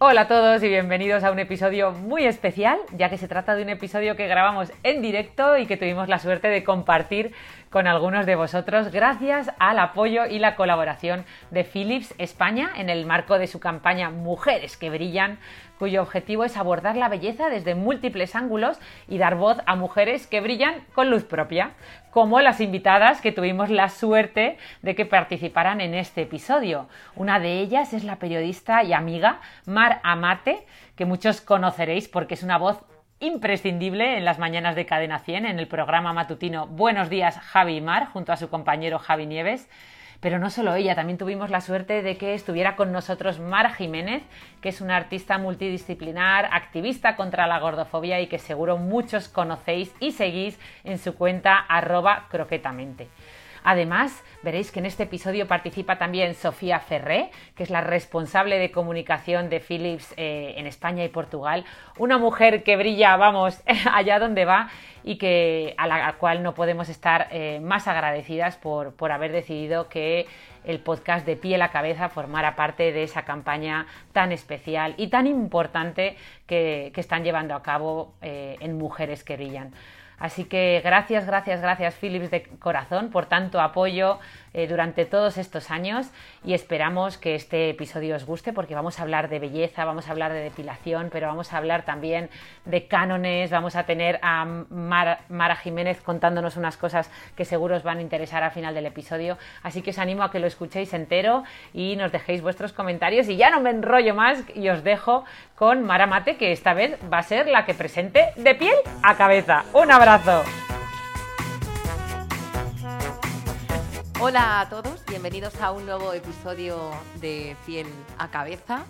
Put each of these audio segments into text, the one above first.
Hola a todos y bienvenidos a un episodio muy especial, ya que se trata de un episodio que grabamos en directo y que tuvimos la suerte de compartir con algunos de vosotros gracias al apoyo y la colaboración de Philips España en el marco de su campaña Mujeres que Brillan, cuyo objetivo es abordar la belleza desde múltiples ángulos y dar voz a mujeres que brillan con luz propia, como las invitadas que tuvimos la suerte de que participaran en este episodio. Una de ellas es la periodista y amiga Mar Amate, que muchos conoceréis porque es una voz imprescindible en las mañanas de Cadena 100 en el programa matutino Buenos días Javi y Mar junto a su compañero Javi Nieves. Pero no solo ella, también tuvimos la suerte de que estuviera con nosotros Mar Jiménez, que es una artista multidisciplinar, activista contra la gordofobia y que seguro muchos conocéis y seguís en su cuenta arroba croquetamente. Además, veréis que en este episodio participa también Sofía Ferré, que es la responsable de comunicación de Philips eh, en España y Portugal. Una mujer que brilla, vamos, allá donde va y que, a la cual no podemos estar eh, más agradecidas por, por haber decidido que el podcast de Pie a la Cabeza formara parte de esa campaña tan especial y tan importante que, que están llevando a cabo eh, en Mujeres que Brillan. Así que gracias, gracias, gracias Philips de corazón por tanto apoyo eh, durante todos estos años y esperamos que este episodio os guste porque vamos a hablar de belleza, vamos a hablar de depilación, pero vamos a hablar también de cánones, vamos a tener a Mar- Mara Jiménez contándonos unas cosas que seguro os van a interesar al final del episodio, así que os animo a que lo escuchéis entero y nos dejéis vuestros comentarios y ya no me enrollo más y os dejo con Mara Mate que esta vez va a ser la que presente de piel a cabeza. Un abrazo. Hola a todos, bienvenidos a un nuevo episodio de Piel a Cabeza.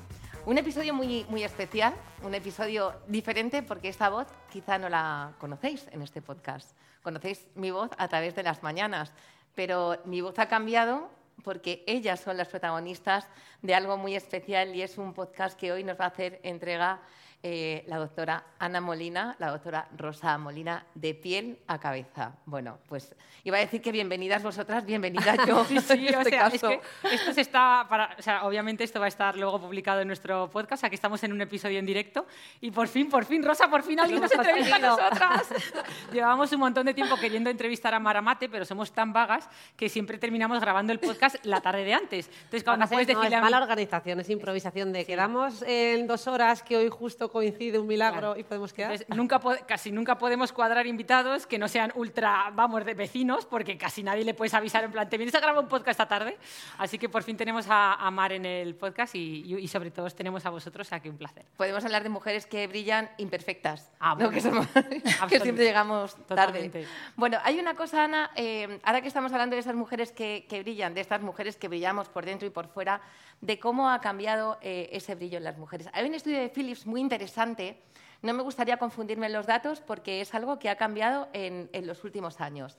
Un episodio muy, muy especial, un episodio diferente porque esta voz quizá no la conocéis en este podcast. Conocéis mi voz a través de las mañanas, pero mi voz ha cambiado porque ellas son las protagonistas de algo muy especial y es un podcast que hoy nos va a hacer entrega eh, la doctora Ana Molina, la doctora Rosa Molina, de piel a cabeza. Bueno, pues iba a decir que bienvenidas vosotras, bienvenida yo. Sí, sí, en o este sea, es caso. que esto se está para, o sea, obviamente esto va a estar luego publicado en nuestro podcast, aquí estamos en un episodio en directo y por fin, por fin, Rosa, por fin alguien nos entrevista a nosotras. Llevamos un montón de tiempo queriendo entrevistar a Maramate, pero somos tan vagas que siempre terminamos grabando el podcast la tarde de antes. Entonces, cuando a puedes no, decirle es a mí- mala organización, es improvisación de quedamos en dos horas que hoy justo coincide un milagro Claro. y podemos quedar. Entonces, nunca po- casi nunca podemos cuadrar invitados que no sean ultra, vamos, de vecinos, porque casi nadie le puedes avisar en plan, ¿te vienes a grabar un podcast esta tarde? Así que por fin tenemos a, a Mar en el podcast y, y- y sobre todo tenemos a vosotros, o sea que un placer. Podemos hablar de mujeres que brillan imperfectas, Ah, ¿no? bueno. que, somos- que siempre llegamos Totalmente. tarde. Bueno, hay una cosa, Ana, eh, ahora que estamos hablando de esas mujeres que, que brillan, de estas mujeres que brillamos por dentro y por fuera, de cómo ha cambiado eh, ese brillo en las mujeres. Hay un estudio de Philips muy interesante, no me gustaría confundirme en los datos porque es algo que ha cambiado en, los últimos años.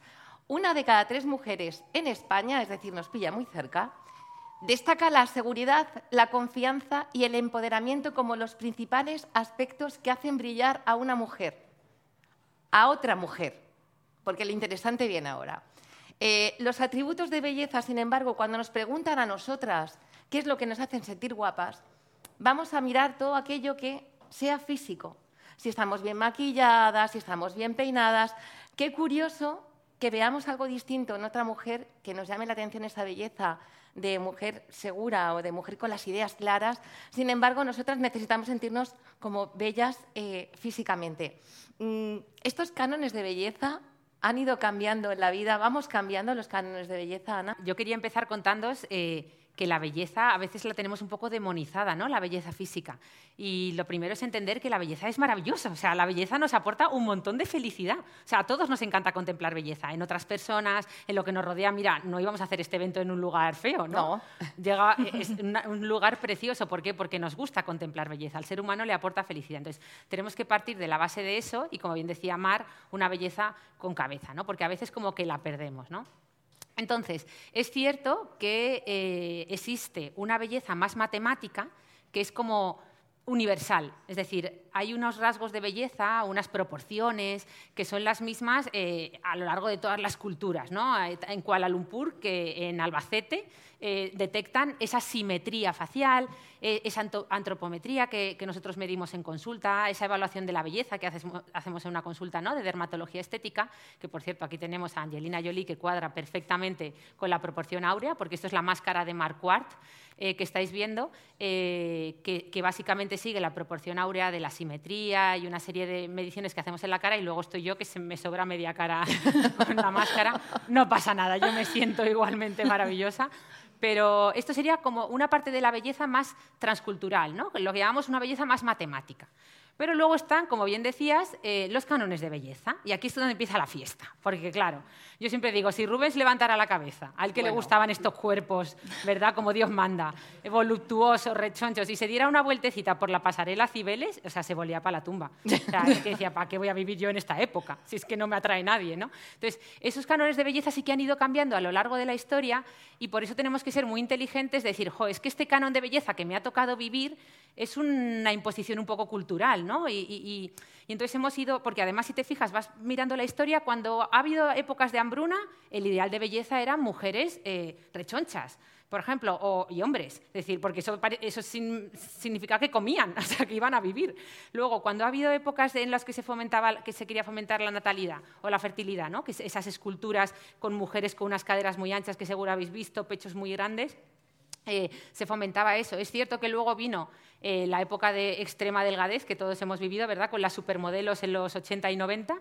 Una de cada tres mujeres en España, es decir, nos pilla muy cerca, Destaca la seguridad, la confianza y el empoderamiento como los principales aspectos que hacen brillar a una mujer, a otra mujer, porque lo interesante viene ahora. Eh, los atributos de belleza, sin embargo, cuando nos preguntan a nosotras qué es lo que nos hacen sentir guapas, vamos a mirar todo aquello que sea físico. Si estamos bien maquilladas, si estamos bien peinadas. Qué curioso que veamos algo distinto en otra mujer que nos llame la atención esa belleza de mujer segura o de mujer con las ideas claras. Sin embargo, nosotras necesitamos sentirnos como bellas eh, físicamente. Mm, estos cánones de belleza han ido cambiando en la vida. ¿Vamos cambiando los cánones de belleza, Ana? Yo quería empezar contándoos eh, que la belleza a veces la tenemos un poco demonizada, ¿no? La belleza física. Y lo primero es entender que la belleza es maravillosa, o sea, la belleza nos aporta un montón de felicidad. O sea, a todos nos encanta contemplar belleza, en otras personas, en lo que nos rodea. Mira, no íbamos a hacer este evento en un lugar feo, ¿no? Llega, es un lugar precioso, ¿por qué? Porque nos gusta contemplar belleza. Al ser humano le aporta felicidad. Entonces, tenemos que partir de la base de eso y, como bien decía Mar, una belleza con cabeza, ¿no? Porque a veces como que la perdemos, ¿no? Entonces, es cierto que eh, existe una belleza más matemática, que es como universal, es decir, hay unos rasgos de belleza, unas proporciones que son las mismas eh, a lo largo de todas las culturas. ¿no? En Kuala Lumpur, que en Albacete, eh, detectan esa simetría facial, eh, esa antropometría que, nosotros medimos en consulta, esa evaluación de la belleza que hacemos en una consulta ¿no? de dermatología estética, que por cierto aquí tenemos a Angelina Jolie que cuadra perfectamente con la proporción áurea, porque esto es la máscara de Marquardt que estáis viendo, que, que básicamente sigue la proporción áurea de la simetría y una serie de mediciones que hacemos en la cara y luego estoy yo que se me sobra media cara con la máscara. No pasa nada, yo me siento igualmente maravillosa. Pero esto sería como una parte de la belleza más transcultural, ¿no? lo que llamamos una belleza más matemática. Pero luego están, como bien decías, eh, los cánones de belleza. Y aquí es donde empieza la fiesta. Porque, claro, yo siempre digo, si Rubens levantara la cabeza, al que le gustaban estos cuerpos, ¿verdad? Como Dios manda, voluptuosos, rechonchos, y se diera una vueltecita por la pasarela Cibeles, o sea, se volía para la tumba. O sea, que decía, ¿para qué voy a vivir yo en esta época? Si es que no me atrae nadie, ¿no? Entonces, esos cánones de belleza sí que han ido cambiando a lo largo de la historia y por eso tenemos que ser muy inteligentes, decir, jo, es que este canon de belleza que me ha tocado vivir es una imposición un poco cultural, ¿no? Y, entonces hemos ido, porque además si te fijas, vas mirando la historia, cuando ha habido épocas de hambruna, el ideal de belleza eran mujeres eh, rechonchas por ejemplo, o, y hombres, es decir, porque eso, eso significa que comían, o sea, que iban a vivir. Luego, cuando ha habido épocas en las que se, fomentaba, que se quería fomentar la natalidad o la fertilidad, ¿no? que esas esculturas con mujeres con unas caderas muy anchas que seguro habéis visto, pechos muy grandes, eh, se fomentaba eso. Es cierto que luego vino eh, la época de extrema delgadez que todos hemos vivido, ¿verdad? Con las supermodelos en los 80 y 90.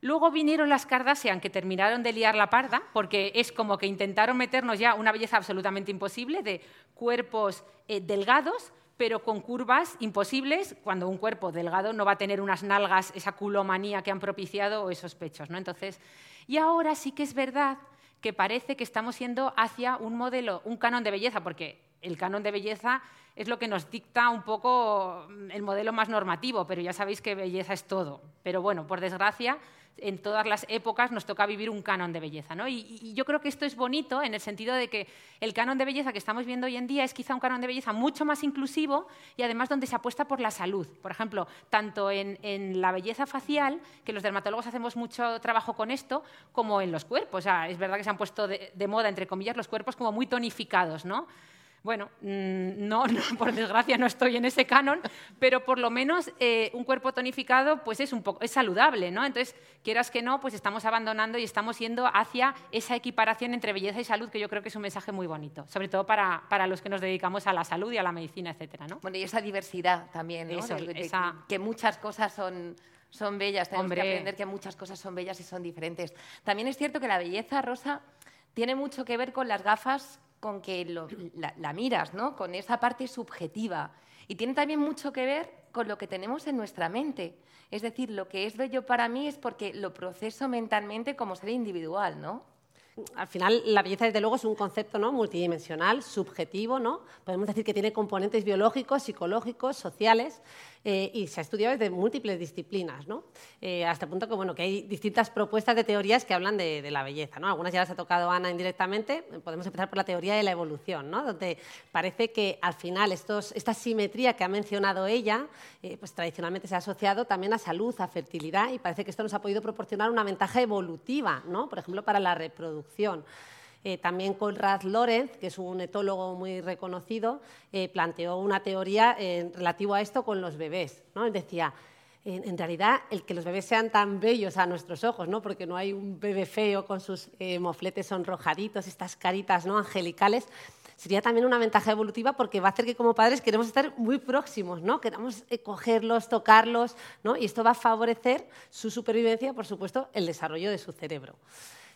Luego vinieron las Kardashian que terminaron de liar la parda, porque es como que intentaron meternos ya una belleza absolutamente imposible de cuerpos eh, delgados, pero con curvas imposibles, cuando un cuerpo delgado no va a tener unas nalgas, esa culomanía que han propiciado o esos pechos. ¿no? Entonces, y ahora sí que es verdad que parece que estamos yendo hacia un modelo, un canon de belleza, porque el canon de belleza es lo que nos dicta un poco el modelo más normativo, pero ya sabéis que belleza es todo. Pero bueno, por desgracia, en todas las épocas nos toca vivir un canon de belleza. ¿no? Y, yo creo que esto es bonito en el sentido de que el canon de belleza que estamos viendo hoy en día es quizá un canon de belleza mucho más inclusivo y además donde se apuesta por la salud. Por ejemplo, tanto en, la belleza facial, que los dermatólogos hacemos mucho trabajo con esto, como en los cuerpos. es verdad que se han puesto de, de moda, entre comillas, los cuerpos como muy tonificados. ¿no? Bueno, mm, no, por desgracia no estoy en ese canon, pero por lo menos eh, un cuerpo tonificado pues es, un poco, es saludable, ¿no? Entonces, quieras que no, pues estamos abandonando y estamos yendo hacia esa equiparación entre belleza y salud, que yo creo que es un mensaje muy bonito, sobre todo para, los que nos dedicamos a la salud y a la medicina, etcétera, ¿no? Bueno, y esa diversidad también, ¿no? que muchas cosas son son bellas, tenemos que aprender que muchas cosas son bellas y son diferentes. También es cierto que la belleza rosa tiene mucho que ver con las gafas con que la, miras, ¿no? con esa parte subjetiva. Y tiene también mucho que ver con lo que tenemos en nuestra mente. Es decir, lo que es bello para mí es porque lo proceso mentalmente como ser individual, ¿no? Al final, la belleza, desde luego, es un concepto ¿no? multidimensional, subjetivo. ¿no? Podemos decir que tiene componentes biológicos, psicológicos, sociales. Eh, y se ha estudiado desde múltiples disciplinas, ¿no? Eh, hasta el punto que, bueno, que hay distintas propuestas de teorías que hablan de, la belleza. ¿no? Algunas ya las ha tocado Ana indirectamente. Podemos empezar por la teoría de la evolución, ¿no? donde parece que al final estos, esta simetría que ha mencionado ella, eh, pues tradicionalmente se ha asociado también a salud, a fertilidad, y parece que esto nos ha podido proporcionar una ventaja evolutiva, ¿no? por ejemplo, para la reproducción. Eh, también Conrad Lorenz, que es un etólogo muy reconocido, eh, planteó una teoría eh, relativa a esto con los bebés. ¿no? Él decía, en, realidad, el que los bebés sean tan bellos a nuestros ojos, ¿no? porque no hay un bebé feo con sus mofletes sonrojaditos, estas caritas ¿no? angelicales, sería también una ventaja evolutiva porque va a hacer que como padres queremos estar muy próximos, ¿no? Queramos eh, cogerlos, tocarlos, ¿no? Y esto va a favorecer su supervivencia, por supuesto, el desarrollo de su cerebro.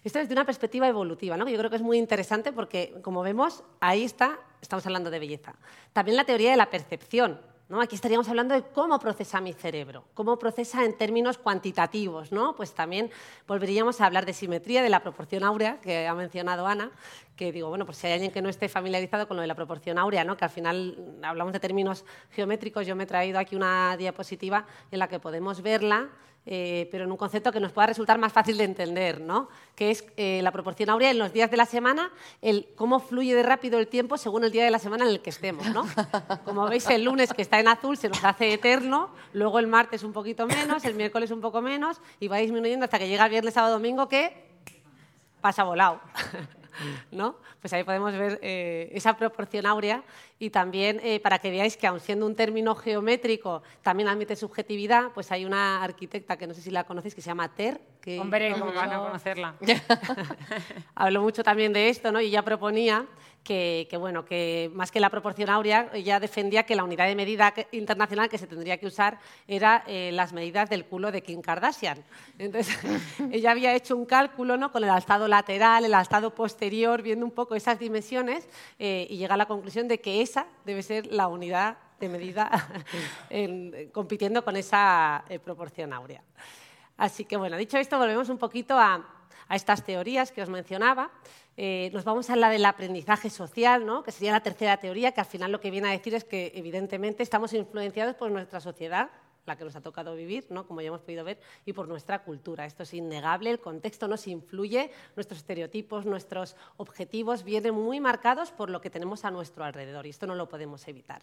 Esto desde una perspectiva evolutiva, ¿no? yo creo que es muy interesante porque, como vemos, ahí está, estamos hablando de belleza. También la teoría de la percepción. ¿no? Aquí estaríamos hablando de cómo procesa mi cerebro, cómo procesa en términos cuantitativos. ¿no? Pues también volveríamos a hablar de simetría, de la proporción áurea, que ha mencionado Ana, que digo, bueno, pues si hay alguien que no esté familiarizado con lo de la proporción áurea, ¿no? que al final hablamos de términos geométricos, yo me he traído aquí una diapositiva en la que podemos verla eh, pero en un concepto que nos pueda resultar más fácil de entender, ¿no? que es eh, la proporción áurea en los días de la semana, el cómo fluye de rápido el tiempo según el día de la semana en el que estemos. ¿no? Como veis, el lunes que está en azul se nos hace eterno, luego el martes un poquito menos, el miércoles un poco menos, y va disminuyendo hasta que llega el viernes, sábado, domingo, que pasa volado. ¿no? Pues ahí podemos ver eh, esa proporción áurea y también eh, para que veáis que aun siendo un término geométrico también admite subjetividad, pues hay una arquitecta que no sé si la conocéis que se llama Ter. Que Hombre, ¿cómo van a conocerla? Habló mucho también de esto, ¿no? Y ella proponía que, bueno, que más que la proporción áurea, ella defendía que la unidad de medida internacional que se tendría que usar era eh, las medidas del culo de Kim Kardashian. Entonces, ella había hecho un cálculo ¿no? con el alzado lateral, el alzado posterior, viendo un poco esas dimensiones eh, y llega a la conclusión de que esa debe ser la unidad de medida compitiendo con esa eh, proporción áurea. Así que, bueno, dicho esto, volvemos un poquito a, a estas teorías que os mencionaba. Eh, nos vamos a la del aprendizaje social, ¿no? que sería la tercera teoría, que al final lo que viene a decir es que evidentemente estamos influenciados por nuestra sociedad, la que nos ha tocado vivir, ¿no? como ya hemos podido ver, y por nuestra cultura. Esto es innegable, el contexto nos influye, nuestros estereotipos, nuestros objetivos vienen muy marcados por lo que tenemos a nuestro alrededor, y esto no lo podemos evitar.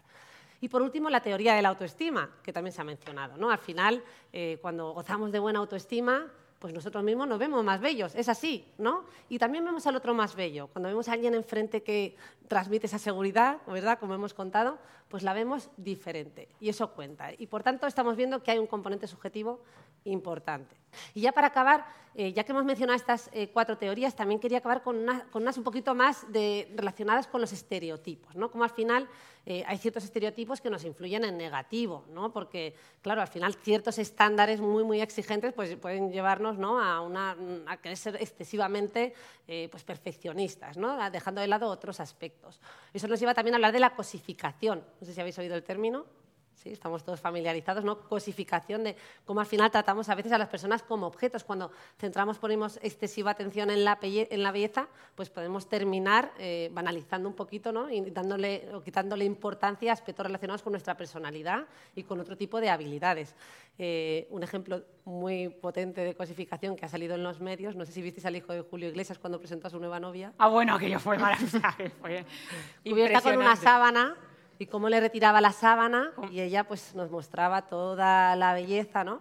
Y por último, la teoría de la autoestima, que también se ha mencionado. ¿no? Al final, eh, cuando gozamos de buena autoestima, pues nosotros mismos nos vemos más bellos, es así, ¿no? Y también vemos al otro más bello. Cuando vemos a alguien enfrente que transmite esa seguridad, ¿verdad? Como hemos contado, pues la vemos diferente y eso cuenta. Y por tanto estamos viendo que hay un componente subjetivo importante. Y ya para acabar, eh, ya que hemos mencionado estas eh, cuatro teorías, también quería acabar con, unas un poquito más relacionadas con los estereotipos, ¿no? Como al final eh, hay ciertos estereotipos que nos influyen en negativo, ¿no? Porque, claro, al final ciertos estándares muy, muy exigentes pues, pueden llevarnos ¿no? a, una, a querer ser excesivamente pues, perfeccionistas, ¿no? Dejando de lado otros aspectos. Eso nos lleva también a hablar de la cosificación. No sé si habéis oído el término. ¿Sí? estamos todos familiarizados, ¿no? Cosificación de cómo al final tratamos a veces a las personas como objetos. Cuando centramos, ponemos excesiva atención en la, en la belleza, pues podemos terminar eh, banalizando un poquito, ¿no? Y dándole, o quitándole importancia a aspectos relacionados con nuestra personalidad y con otro tipo de habilidades. Eh, un ejemplo muy potente de cosificación que ha salido en los medios, no sé si visteis al hijo de Julio Iglesias cuando presentó a su nueva novia. Ah, bueno, aquello fue maravilloso. Cubierta con una sábana y cómo le retiraba la sábana y ella pues nos mostraba toda la belleza, ¿no?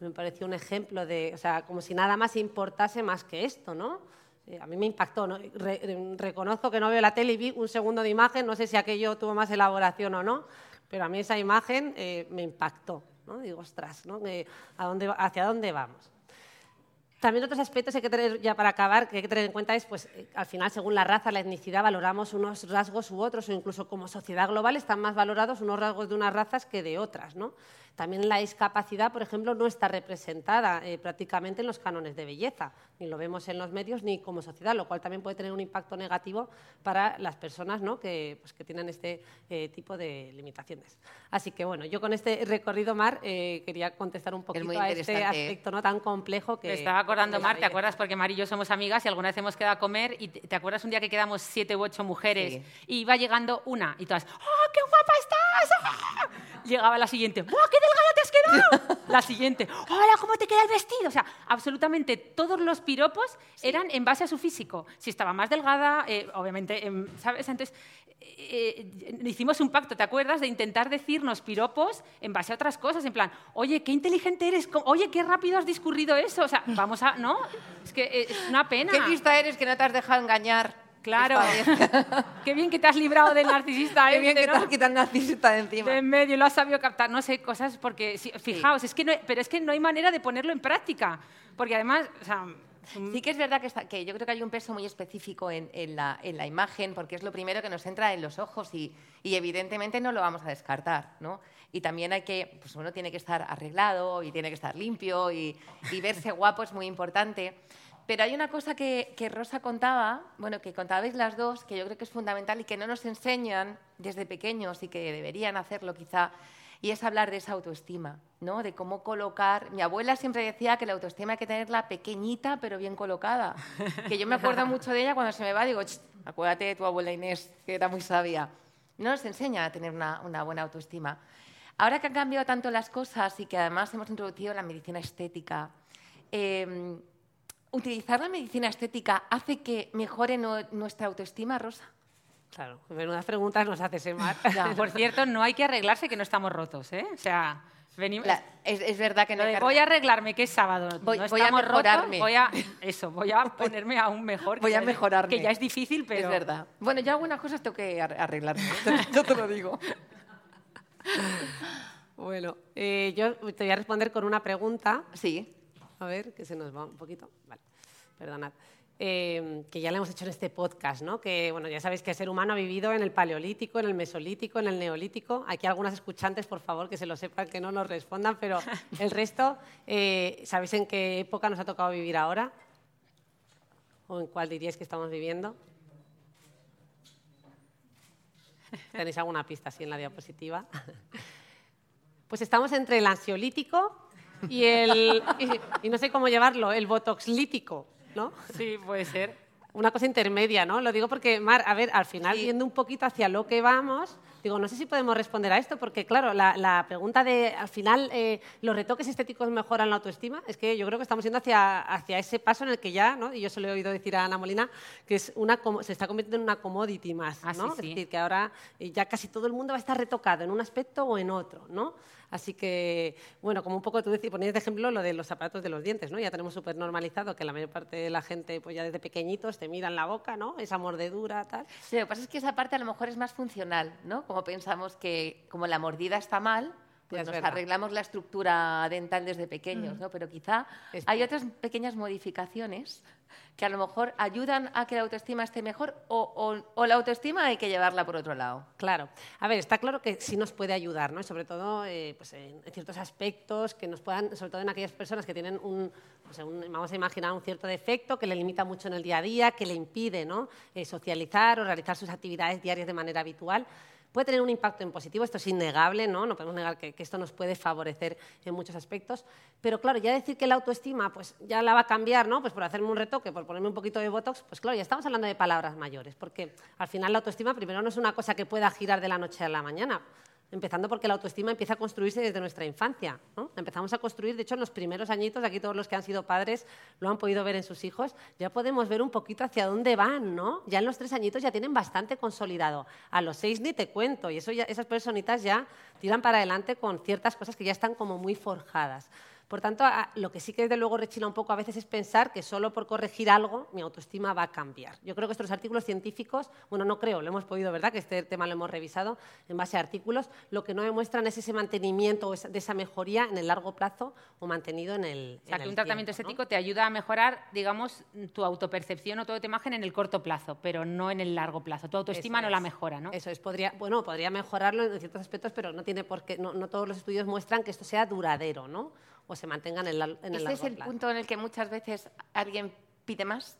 Me pareció un ejemplo de, o sea, como si nada más importase más que esto, ¿no? Eh, a mí me impactó, ¿no? reconozco que no veo la tele y vi un segundo de imagen, no sé si aquello tuvo más elaboración o no, pero a mí esa imagen eh, me impactó, ¿no? Digo, ostras, ¿no? Eh, ¿a dónde, ¿hacia dónde vamos? También otros aspectos hay que tener, ya para acabar, que hay que tener en cuenta es, pues, eh, al final, según la raza, la etnicidad, valoramos unos rasgos u otros, o incluso como sociedad global están más valorados unos rasgos de unas razas que de otras, ¿no? También la discapacidad, por ejemplo, no está representada eh, prácticamente en los cánones de belleza, ni lo vemos en los medios ni como sociedad, lo cual también puede tener un impacto negativo para las personas ¿no? que, pues, que, tienen este eh, tipo de limitaciones. Así que bueno, yo con este recorrido, Mar, eh, quería contestar un poquito a este aspecto ¿no? tan complejo que... Me estaba acordando, Mar, ¿te acuerdas? Porque Mar y yo somos amigas y alguna vez hemos quedado a comer y te, acuerdas un día que quedamos siete u ocho mujeres y iba llegando una y todas, ¡oh, qué guapa estás! ¡Oh! Llegaba la siguiente, ¡oh, qué delgada te has quedado! La siguiente, hola, ¿cómo te queda el vestido? O sea, absolutamente todos los piropos eran en base a su físico. Si estaba más delgada, eh, obviamente, em, ¿sabes? Entonces, eh, eh, hicimos un pacto, ¿te acuerdas? De intentar decirnos piropos en base a otras cosas, en plan, oye, qué inteligente eres, oye, qué rápido has discurrido eso. O sea, vamos a, ¿no? Es que es una pena. Qué lista eres que no te has dejado engañar. Claro. Qué bien que te has librado del narcisista. Qué bien este, que te has quitado el narcisista de encima. De en medio, lo has sabido captar. No sé, cosas porque, fijaos, es que no, pero es que no hay manera de ponerlo en práctica. Porque además, o sea, Sí que es verdad que, está- que yo creo que hay un peso muy específico en, en la, en la imagen, porque es lo primero que nos entra en los ojos y, y evidentemente no lo vamos a descartar, ¿no? Y también hay que, pues uno tiene que estar arreglado y tiene que estar limpio y, y verse guapo es muy importante. Pero hay una cosa que, que Rosa contaba, bueno, que contabais las dos, que yo creo que es fundamental y que no nos enseñan desde pequeños y que deberían hacerlo quizá, y es hablar de esa autoestima, ¿no? De cómo colocar. Mi abuela siempre decía que la autoestima hay que tenerla pequeñita pero bien colocada. Que yo me acuerdo mucho de ella cuando se me va, digo, "Ch, acuérdate de tu abuela Inés, que era muy sabia. No nos enseña a tener una, una buena autoestima. Ahora que han cambiado tanto las cosas y que además hemos introducido la medicina estética, eh, ¿utilizar la medicina estética hace que mejore no- nuestra autoestima, Rosa? Claro, menudas preguntas nos hace Semar. Por cierto, no hay que arreglarse que no estamos rotos, ¿eh? O sea, venimos... La- es, es verdad que no Lo hay de que voy a arreglarme, que es sábado. Voy- no voy a rotos, mejorarme. voy a, eso, voy a ponerme aún mejor. Voy a ya mejorarme. Que ya es difícil, pero... Es verdad. Bueno, yo algunas cosas tengo que ar- arreglarme. yo te lo digo. Bueno, eh, yo te voy a responder con una pregunta. Sí. A ver, que se nos va un poquito. Vale, perdonad. Eh, que ya le hemos hecho en este podcast, ¿no? Que, bueno, ya sabéis que el ser humano ha vivido en el paleolítico, en el mesolítico, en el neolítico. Aquí algunas escuchantes, por favor, que se lo sepan, que no nos respondan, pero el resto, eh, ¿sabéis en qué época nos ha tocado vivir ahora? ¿O en cuál diríais que estamos viviendo? ¿Tenéis alguna pista así en la diapositiva? Pues estamos entre el ansiolítico y el. Y, y no sé cómo llevarlo, el botoxlítico, ¿no? Sí, puede ser. Una cosa intermedia, ¿no? Lo digo porque, Mar, a ver, al final, viendo un poquito hacia lo que vamos, digo, no sé si podemos responder a esto, porque, claro, la, la pregunta de, al final, eh, ¿los retoques estéticos mejoran la autoestima? Es que yo creo que estamos yendo hacia, hacia ese paso en el que ya, ¿no? Y yo se lo he oído decir a Ana Molina, que es una, se está convirtiendo en una commodity más, Ah, sí, ¿no? sí. Es decir, que ahora eh, ya casi todo el mundo va a estar retocado en un aspecto o en otro, ¿no? Así que, bueno, como un poco tú decías, ponías de ejemplo lo de los zapatos de los dientes, ¿no? Ya tenemos súper normalizado que la mayor parte de la gente, pues ya desde pequeñitos, te miran la boca, ¿no? Esa mordedura, tal. Sí, lo que pasa es que esa parte a lo mejor es más funcional, ¿no? Como pensamos que como la mordida está mal, pues nos verdad. arreglamos la estructura dental desde pequeños, ¿no? Pero quizá hay otras pequeñas modificaciones que a lo mejor ayudan a que la autoestima esté mejor o, o- o la autoestima hay que llevarla por otro lado. Claro. A ver, está claro que sí nos puede ayudar, ¿no? Sobre todo eh, pues en ciertos aspectos que nos puedan, sobre todo en aquellas personas que tienen un, un- vamos a imaginar un cierto defecto que le limita mucho en el día a día, que le impide ¿no? Eh, socializar o realizar sus actividades diarias de manera habitual. Puede tener un impacto en positivo, esto es innegable, ¿no? No podemos negar que, esto nos puede favorecer en muchos aspectos. Pero claro, ya decir que la autoestima pues, ya la va a cambiar, ¿no? Pues por hacerme un retoque, por ponerme un poquito de botox, pues claro, ya estamos hablando de palabras mayores, porque al final la autoestima primero no es una cosa que pueda girar de la noche a la mañana. Empezando porque la autoestima empieza a construirse desde nuestra infancia. ¿no? Empezamos a construir, de hecho, en los primeros añitos, aquí todos los que han sido padres lo han podido ver en sus hijos, ya podemos ver un poquito hacia dónde van, ¿no? Ya en los tres añitos ya tienen bastante consolidado. A los seis ni te cuento, y eso ya, esas personitas ya tiran para adelante con ciertas cosas que ya están como muy forjadas. Por tanto, lo que sí que desde luego rechina un poco a veces es pensar que solo por corregir algo mi autoestima va a cambiar. Yo creo que estos artículos científicos, bueno, no creo, lo hemos podido, ¿verdad? Que este tema lo hemos revisado en base a artículos, lo que no demuestran es ese mantenimiento de esa mejoría en el largo plazo o mantenido en el. O sea, en que el un tratamiento tiempo, ¿no? estético te ayuda a mejorar, digamos, tu autopercepción o toda tu imagen en el corto plazo, pero no en el largo plazo. Tu autoestima Eso no la mejora, ¿no? Eso es, podría, bueno, podría mejorarlo en ciertos aspectos, pero no tiene por qué, no, no todos los estudios muestran que esto sea duradero, ¿no? O se mantenga en el, lar- en el Ese largo es el punto en el que muchas veces alguien pide más.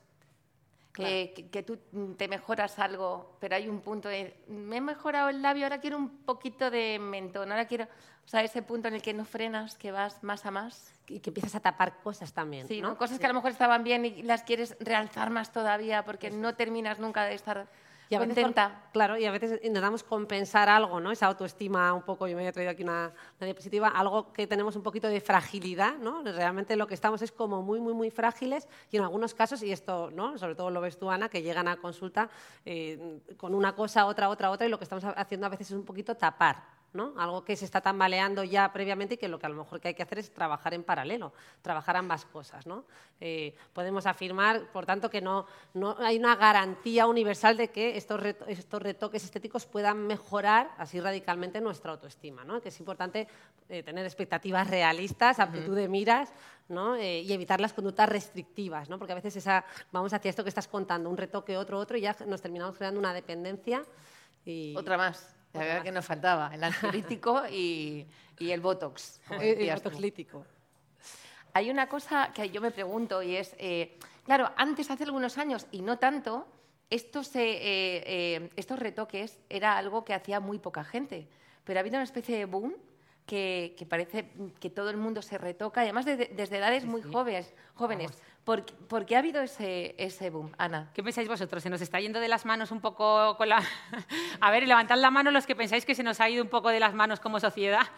Claro. Eh, que, que tú te mejoras algo, pero hay un punto de, me he mejorado el labio, ahora quiero un poquito de mentón, ahora quiero, o sea, ese punto en el que no frenas, que vas más a más. Y que empiezas a tapar cosas también. Sí, ¿no? ¿no? cosas que a lo mejor estaban bien y las quieres realzar más todavía porque no terminas nunca de estar Y a veces claro, y a veces intentamos compensar algo, ¿no? Esa autoestima un poco, yo me había traído aquí una, una diapositiva, algo que tenemos un poquito de fragilidad, ¿no? Realmente lo que estamos es como muy, muy, muy frágiles y en algunos casos, y esto, ¿no? Sobre todo lo ves tú, Ana, que llegan a consulta eh, con una cosa, otra, otra, otra y lo que estamos haciendo a veces es un poquito tapar ¿no? Algo que se está tambaleando ya previamente y que lo que a lo mejor que hay que hacer es trabajar en paralelo, trabajar ambas cosas, ¿no? Eh, podemos afirmar, por tanto, que no, no, hay una garantía universal de que estos, estos, retoques estéticos puedan mejorar así radicalmente nuestra autoestima, ¿no? Que es importante eh, tener expectativas realistas, amplitud de miras, ¿no? Eh, y evitar las conductas restrictivas, ¿no? porque a veces esa, vamos hacia esto que estás contando, un retoque, otro, otro, y ya nos terminamos creando una dependencia. Y... Otra más. La verdad que nos faltaba, el ansiolítico y, y, el botox. El botox lítico. Hay una cosa que yo me pregunto y es, eh, claro, antes, hace algunos años, y no tanto, estos, eh, eh, estos retoques era algo que hacía muy poca gente, pero ha habido una especie de boom que, parece que todo el mundo se retoca, además desde edades muy jóvenes. jóvenes. ¿Por, qué ha habido ese, boom, Ana? ¿Qué pensáis vosotros? ¿Se nos está yendo de las manos un poco con la... A ver, levantad la mano los que pensáis que se nos ha ido un poco de las manos como sociedad.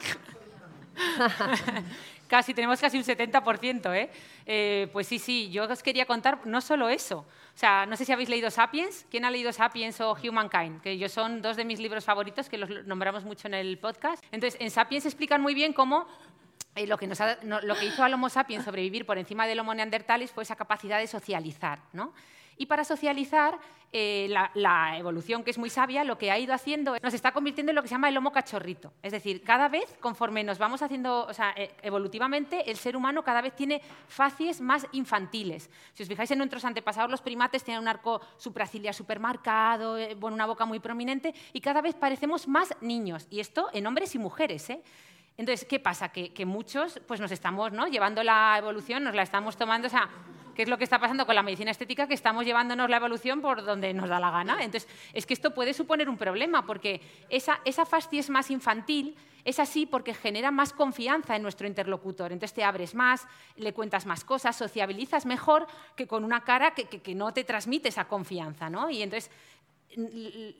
casi, tenemos casi un 70%, ¿eh? ¿eh? Pues sí, sí, yo os quería contar no solo eso. O sea, no sé si habéis leído Sapiens. ¿Quién ha leído Sapiens o Humankind? Que yo son dos de mis libros favoritos, que los nombramos mucho en el podcast. Entonces, en Sapiens explican muy bien cómo eh, lo, que lo que hizo al Homo sapiens sobrevivir por encima del Homo neandertalis fue esa capacidad de socializar. ¿no? Y para socializar, eh, la, evolución, que es muy sabia, lo que ha ido haciendo nos está convirtiendo en lo que se llama el homo cachorrito. Es decir, cada vez, conforme nos vamos haciendo, o sea, eh, evolutivamente, el ser humano cada vez tiene facies más infantiles. Si os fijáis en nuestros antepasados, los primates tenían un arco supraciliar supermarcado, bueno, una boca muy prominente, y cada vez parecemos más niños. Y esto en hombres y mujeres. ¿eh? Entonces, ¿qué pasa? Que, muchos pues nos estamos ¿no? llevando la evolución, nos la estamos tomando, o sea, ¿qué es lo que está pasando con la medicina estética? Que estamos llevándonos la evolución por donde nos da la gana. Entonces, es que esto puede suponer un problema, porque esa, esa fascia más infantil, es así porque genera más confianza en nuestro interlocutor. Entonces te abres más, le cuentas más cosas, sociabilizas mejor que con una cara que, que, que no te transmite esa confianza. ¿no? Y entonces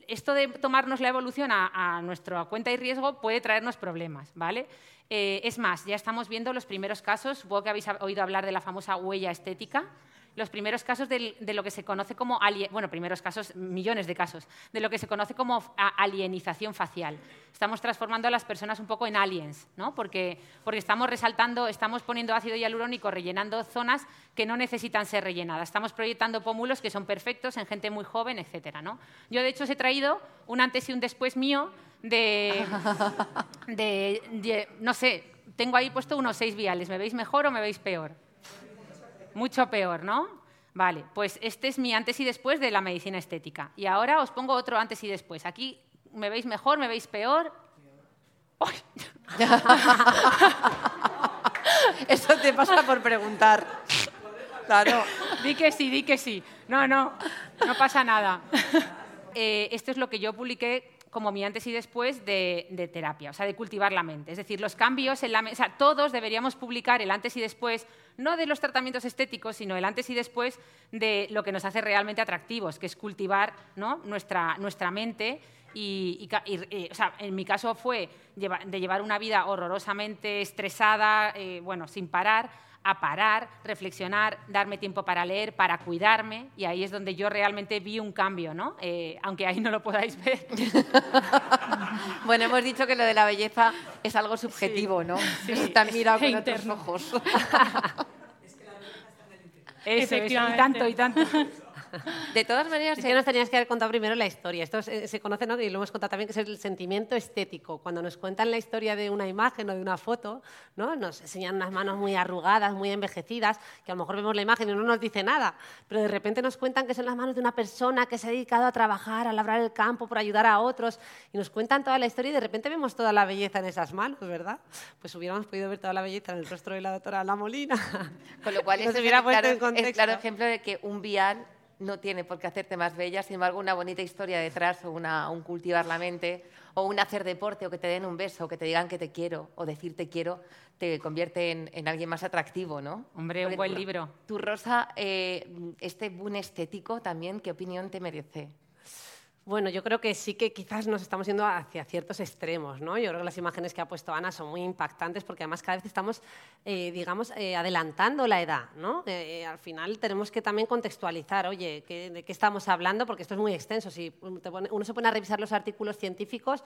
esto de tomarnos la evolución a, nuestra cuenta y riesgo puede traernos problemas, ¿vale? Eh, es más, ya estamos viendo los primeros casos, supongo que habéis oído hablar de la famosa huella estética, los primeros casos de, lo que se conoce como, bueno, primeros casos, millones de casos, de lo que se conoce como alienización facial. Estamos transformando a las personas un poco en aliens, ¿no? Porque, porque estamos resaltando, estamos poniendo ácido hialurónico, rellenando zonas que no necesitan ser rellenadas. Estamos proyectando pómulos que son perfectos en gente muy joven, etcétera, ¿no? Yo, de hecho, os he traído un antes y un después mío de, de no sé, tengo ahí puesto unos seis viales. ¿Me veis mejor o me veis peor? Mucho peor, ¿no? Vale, pues este es mi antes y después de la medicina estética. Y ahora os pongo otro antes y después. Aquí me veis mejor, me veis peor. Eso te pasa por preguntar. Claro. Di que sí, di que sí. No, no, no pasa nada. Eh, esto es lo que yo publiqué como mi antes y después de, terapia, o sea, de cultivar la mente. Es decir, los cambios en la mente, o sea, todos deberíamos publicar el antes y después, no de los tratamientos estéticos, sino el antes y después de lo que nos hace realmente atractivos, que es cultivar ¿no? nuestra, nuestra mente. Y, o sea, en mi caso fue de llevar una vida horrorosamente estresada, eh, bueno, sin parar, a parar, reflexionar, darme tiempo para leer, para cuidarme, y ahí es donde yo realmente vi un cambio, ¿no? Eh, aunque ahí no lo podáis ver. bueno, hemos dicho que lo de la belleza es algo subjetivo, ¿no? Sí, Están mirado con otros ojos. Eso, y tanto, y tanto. De todas maneras... Es que nos tenías que haber contado primero la historia. Esto se, conoce, ¿no? y lo hemos contado también, que es el sentimiento estético. Cuando nos cuentan la historia de una imagen o de una foto, ¿no? nos enseñan unas manos muy arrugadas, muy envejecidas, que a lo mejor vemos la imagen y no nos dice nada, pero de repente nos cuentan que son las manos de una persona que se ha dedicado a trabajar, a labrar el campo, por ayudar a otros, y nos cuentan toda la historia y de repente vemos toda la belleza en esas manos, ¿verdad? Pues hubiéramos podido ver toda la belleza en el rostro de la doctora La Molina. Con lo cual, es, claro, es claro ejemplo de que un vial no tiene por qué hacerte más bella, sin embargo, una bonita historia detrás, o una, un cultivar la mente, o un hacer deporte, o que te den un beso, o que te digan que te quiero, o decir te quiero, te convierte en, alguien más atractivo, ¿no? Hombre, un buen libro. Tu Rosa, eh, este boom estético también, ¿qué opinión te merece? Bueno, yo creo que sí que quizás nos estamos yendo hacia ciertos extremos, ¿no? Yo creo que las imágenes que ha puesto Ana son muy impactantes porque además cada vez estamos, eh, digamos, eh, adelantando la edad, ¿no? Eh, al final tenemos que también contextualizar, oye, ¿de qué estamos hablando? Porque esto es muy extenso. Si uno se pone a revisar los artículos científicos,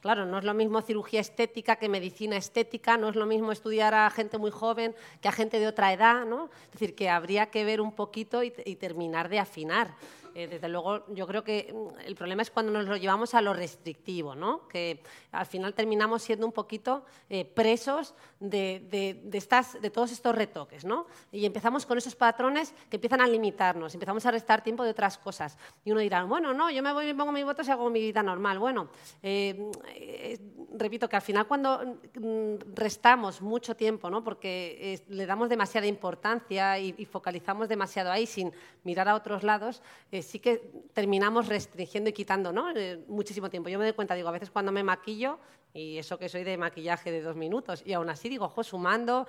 claro, no es lo mismo cirugía estética que medicina estética, no es lo mismo estudiar a gente muy joven que a gente de otra edad, ¿no? Es decir, que habría que ver un poquito y terminar de afinar. Eh, desde luego, yo creo que mm, el problema es cuando nos lo llevamos a lo restrictivo, ¿no? que al final terminamos siendo un poquito eh, presos de, estas, de todos estos retoques. ¿no? Y empezamos con esos patrones que empiezan a limitarnos, empezamos a restar tiempo de otras cosas. Y uno dirá, bueno, no, yo me voy, me pongo mi voto y hago mi vida normal. Bueno, eh, repito que al final cuando mm, restamos mucho tiempo, ¿no? porque le damos demasiada importancia y, focalizamos demasiado ahí sin mirar a otros lados, sí que terminamos restringiendo y quitando ¿no? Eh, muchísimo tiempo. Yo me doy cuenta, digo, a veces cuando me maquillo, y eso que soy de maquillaje de dos minutos, y aún así digo, ojo, sumando,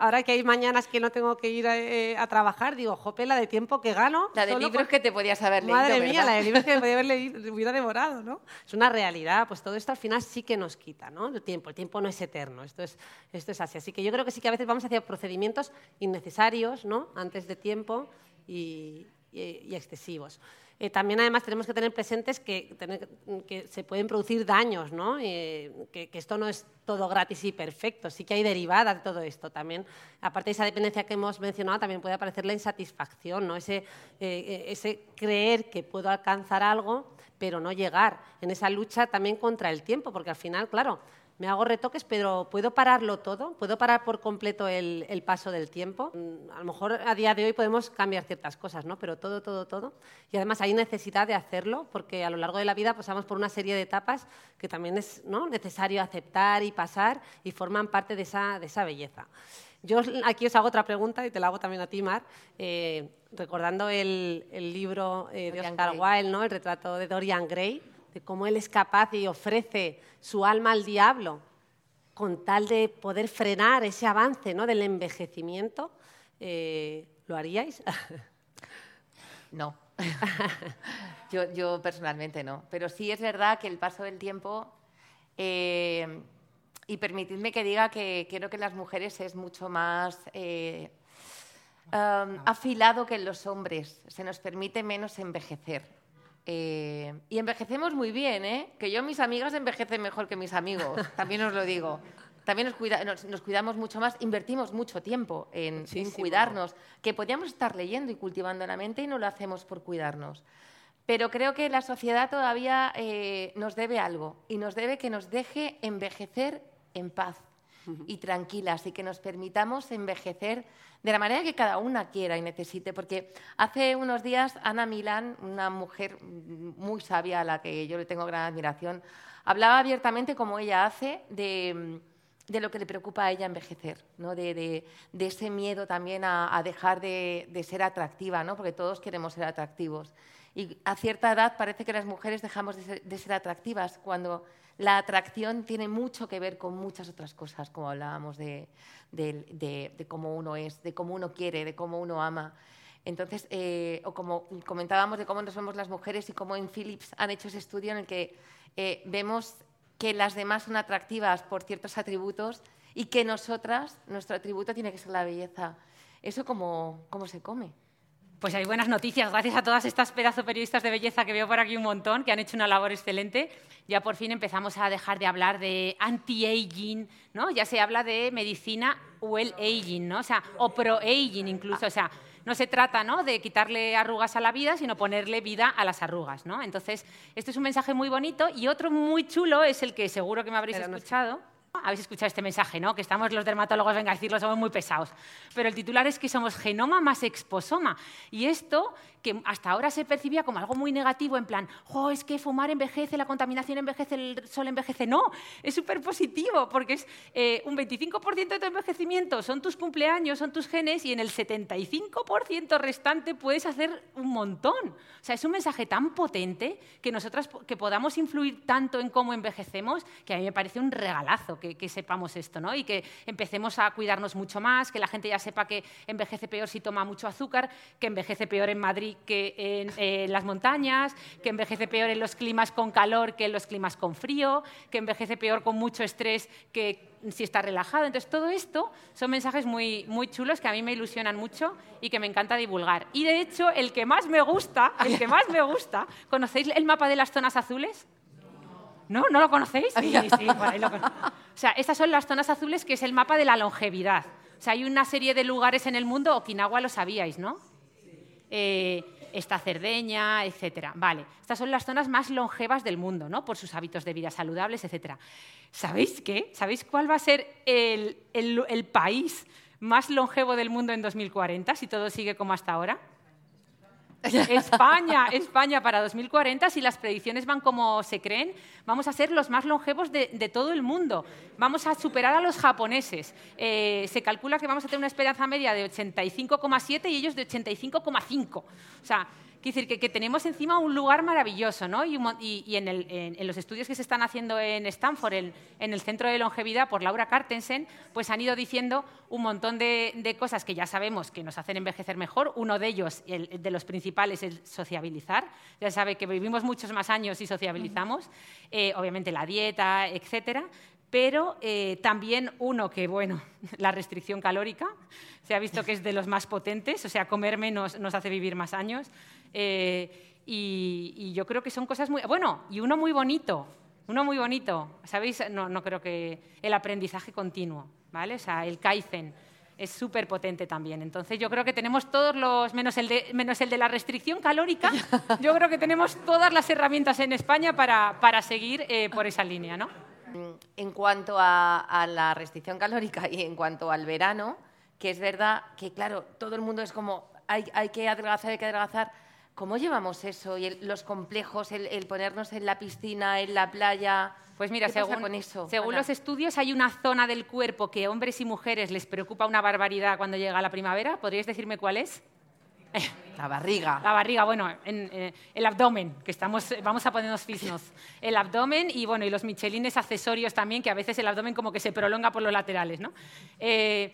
ahora que hay mañanas que no tengo que ir eh, a, trabajar, digo, ojo, pela de tiempo que gano. La de libros que te podías haber leído, Madre mía, la de libros que me podía haber leído, hubiera devorado, ¿no? Es una realidad, pues todo esto al final sí que nos quita, ¿no? El tiempo, el tiempo no es eterno, esto es, esto es así. Así que yo creo que sí que a veces vamos hacia procedimientos innecesarios, ¿no? Antes de tiempo y, y, excesivos. Eh, también además tenemos que tener presentes que, se pueden producir daños, ¿no? Eh, que, esto no es todo gratis y perfecto, sí que hay derivadas de todo esto. También, aparte de esa dependencia que hemos mencionado, también puede aparecer la insatisfacción, ¿no? ese, eh, ese creer que puedo alcanzar algo, pero no llegar en esa lucha también contra el tiempo, porque al final, claro, me hago retoques, pero ¿puedo pararlo todo? ¿Puedo parar por completo el, paso del tiempo? Mm, a lo mejor a día de hoy podemos cambiar ciertas cosas, ¿no? Pero todo, todo, todo. Y además hay necesidad de hacerlo porque a lo largo de la vida pasamos por una serie de etapas que también es necesario aceptar y pasar y forman parte de esa, de esa belleza. Yo aquí os hago otra pregunta y te la hago también a ti, Mar. Eh, recordando el, libro eh, de Oscar Wilde, ¿no? el retrato de Dorian Gray, de cómo él es capaz y ofrece su alma al diablo con tal de poder frenar ese avance ¿no? del envejecimiento, eh, ¿lo haríais? No. yo, personalmente no. Pero sí es verdad que el paso del tiempo, eh, y permitidme que diga que creo que en las mujeres es mucho más eh, um, afilado que en los hombres. Se nos permite menos envejecer. Eh, y envejecemos muy bien, ¿eh? Que yo, mis amigas, envejecen mejor que mis amigos, también os lo digo. También nos, cuidamos mucho más, invertimos mucho tiempo en, cuidarnos, que podríamos estar leyendo y cultivando la mente y no lo hacemos por cuidarnos. Pero creo que la sociedad todavía eh, nos debe algo y nos debe que nos deje envejecer en paz y tranquilas y que nos permitamos envejecer de la manera que cada una quiera y necesite. Porque hace unos días Ana Milán, una mujer muy sabia a la que yo le tengo gran admiración, hablaba abiertamente como ella hace de, lo que le preocupa a ella envejecer, ¿no? de, ese miedo también a, dejar de, ser atractiva, ¿no? porque todos queremos ser atractivos. Y a cierta edad parece que las mujeres dejamos de ser atractivas cuando la atracción tiene mucho que ver con muchas otras cosas, como hablábamos de, cómo uno es, de cómo uno quiere, de cómo uno ama. Entonces, eh, o como comentábamos de cómo nos vemos las mujeres y cómo en Philips han hecho ese estudio en el que eh, vemos que las demás son atractivas por ciertos atributos y que nosotras, nuestro atributo tiene que ser la belleza. ¿Eso cómo, cómo se come? Pues hay buenas noticias, gracias a todas estas pedazos periodistas de belleza que veo por aquí un montón, que han hecho una labor excelente. Ya por fin empezamos a dejar de hablar de anti-aging, ¿no? Ya se habla de medicina well aging, ¿no? O sea, o pro-aging incluso, o sea, no se trata ¿no? de quitarle arrugas a la vida, sino ponerle vida a las arrugas. ¿no? Entonces, este es un mensaje muy bonito y otro muy chulo es el que seguro que me habréis escuchado. Habéis escuchado este mensaje, ¿no? Que estamos los dermatólogos, venga a decirlo, somos muy pesados. Pero el titular es que somos genoma más exposoma. Y esto, que hasta ahora se percibía como algo muy negativo, en plan, oh, es que fumar envejece, la contaminación envejece, el sol envejece. No, es súper positivo, porque es eh, un 25% de tu envejecimiento son tus cumpleaños, son tus genes, y en el 75% restante puedes hacer un montón. O sea, es un mensaje tan potente que nosotras que podamos influir tanto en cómo envejecemos, que a mí me parece un regalazo que, sepamos esto, ¿no? Y que empecemos a cuidarnos mucho más, que la gente ya sepa que envejece peor si toma mucho azúcar, que envejece peor en Madrid que en, las montañas, que envejece peor en los climas con calor que en los climas con frío, que envejece peor con mucho estrés que si está relajado. Entonces, todo esto son mensajes muy, muy chulos que a mí me ilusionan mucho y que me encanta divulgar. Y de hecho, el que más me gusta, el que más me gusta, ¿conocéis el mapa de las zonas azules? ¿No? ¿No lo conocéis? Sí, sí, por ahí lo conozco. O sea, estas son las zonas azules, que es el mapa de la longevidad. O sea, hay una serie de lugares en el mundo, Okinawa lo sabíais, ¿no? Eh, está Cerdeña, etcétera. Vale, estas son las zonas más longevas del mundo, ¿no? Por sus hábitos de vida saludables, etcétera. ¿Sabéis qué? ¿Sabéis cuál va a ser el, el- el país más longevo del mundo en 2040, si todo sigue como hasta ahora? España, España para 2040, si las predicciones van como se creen, vamos a ser los más longevos de, todo el mundo. Vamos a superar a los japoneses. Eh, se calcula que vamos a tener una esperanza media de 85,7 y ellos de 85,5. O sea, quiere decir que, que tenemos encima un lugar maravilloso, ¿no? Y, en, el- en- en los estudios que se están haciendo en Stanford, en, en el Centro de Longevidad por Laura Cartensen, pues han ido diciendo un montón de, de cosas que ya sabemos que nos hacen envejecer mejor. Uno de ellos, el, de los principales, es sociabilizar. Ya sabe que vivimos muchos más años y sociabilizamos. Eh, obviamente la dieta, etcétera. Pero eh, también uno que, bueno, la restricción calórica, se ha visto que es de los más potentes, o sea, comer menos nos hace vivir más años. Eh, y, y yo creo que son cosas muy... Bueno, y uno muy bonito, uno muy bonito, ¿sabéis? No, no creo que... El aprendizaje continuo, ¿vale? O sea, el Kaizen es súper potente también. Entonces yo creo que tenemos todos los, menos el, de, menos el de la restricción calórica, yo creo que tenemos todas las herramientas en España para, para seguir eh, por esa línea, ¿no? En cuanto a, a la restricción calórica y en cuanto al verano, que es verdad que, claro, todo el mundo es como, hay, hay que adelgazar, hay que adelgazar. ¿Cómo llevamos eso? Y el- los complejos, el, el ponernos en la piscina, en la playa. Pues mira, ¿Qué pasa según, con eso? según Ana? los estudios hay una zona del cuerpo que hombres y mujeres les preocupa una barbaridad cuando llega la primavera. ¿Podríais decirme cuál es? La barriga. La barriga, bueno, en, eh, el abdomen, que estamos, eh, vamos a ponernos fisnos. El abdomen y, bueno, y los michelines accesorios también, que a veces el abdomen como que se prolonga por los laterales, ¿no? Eh,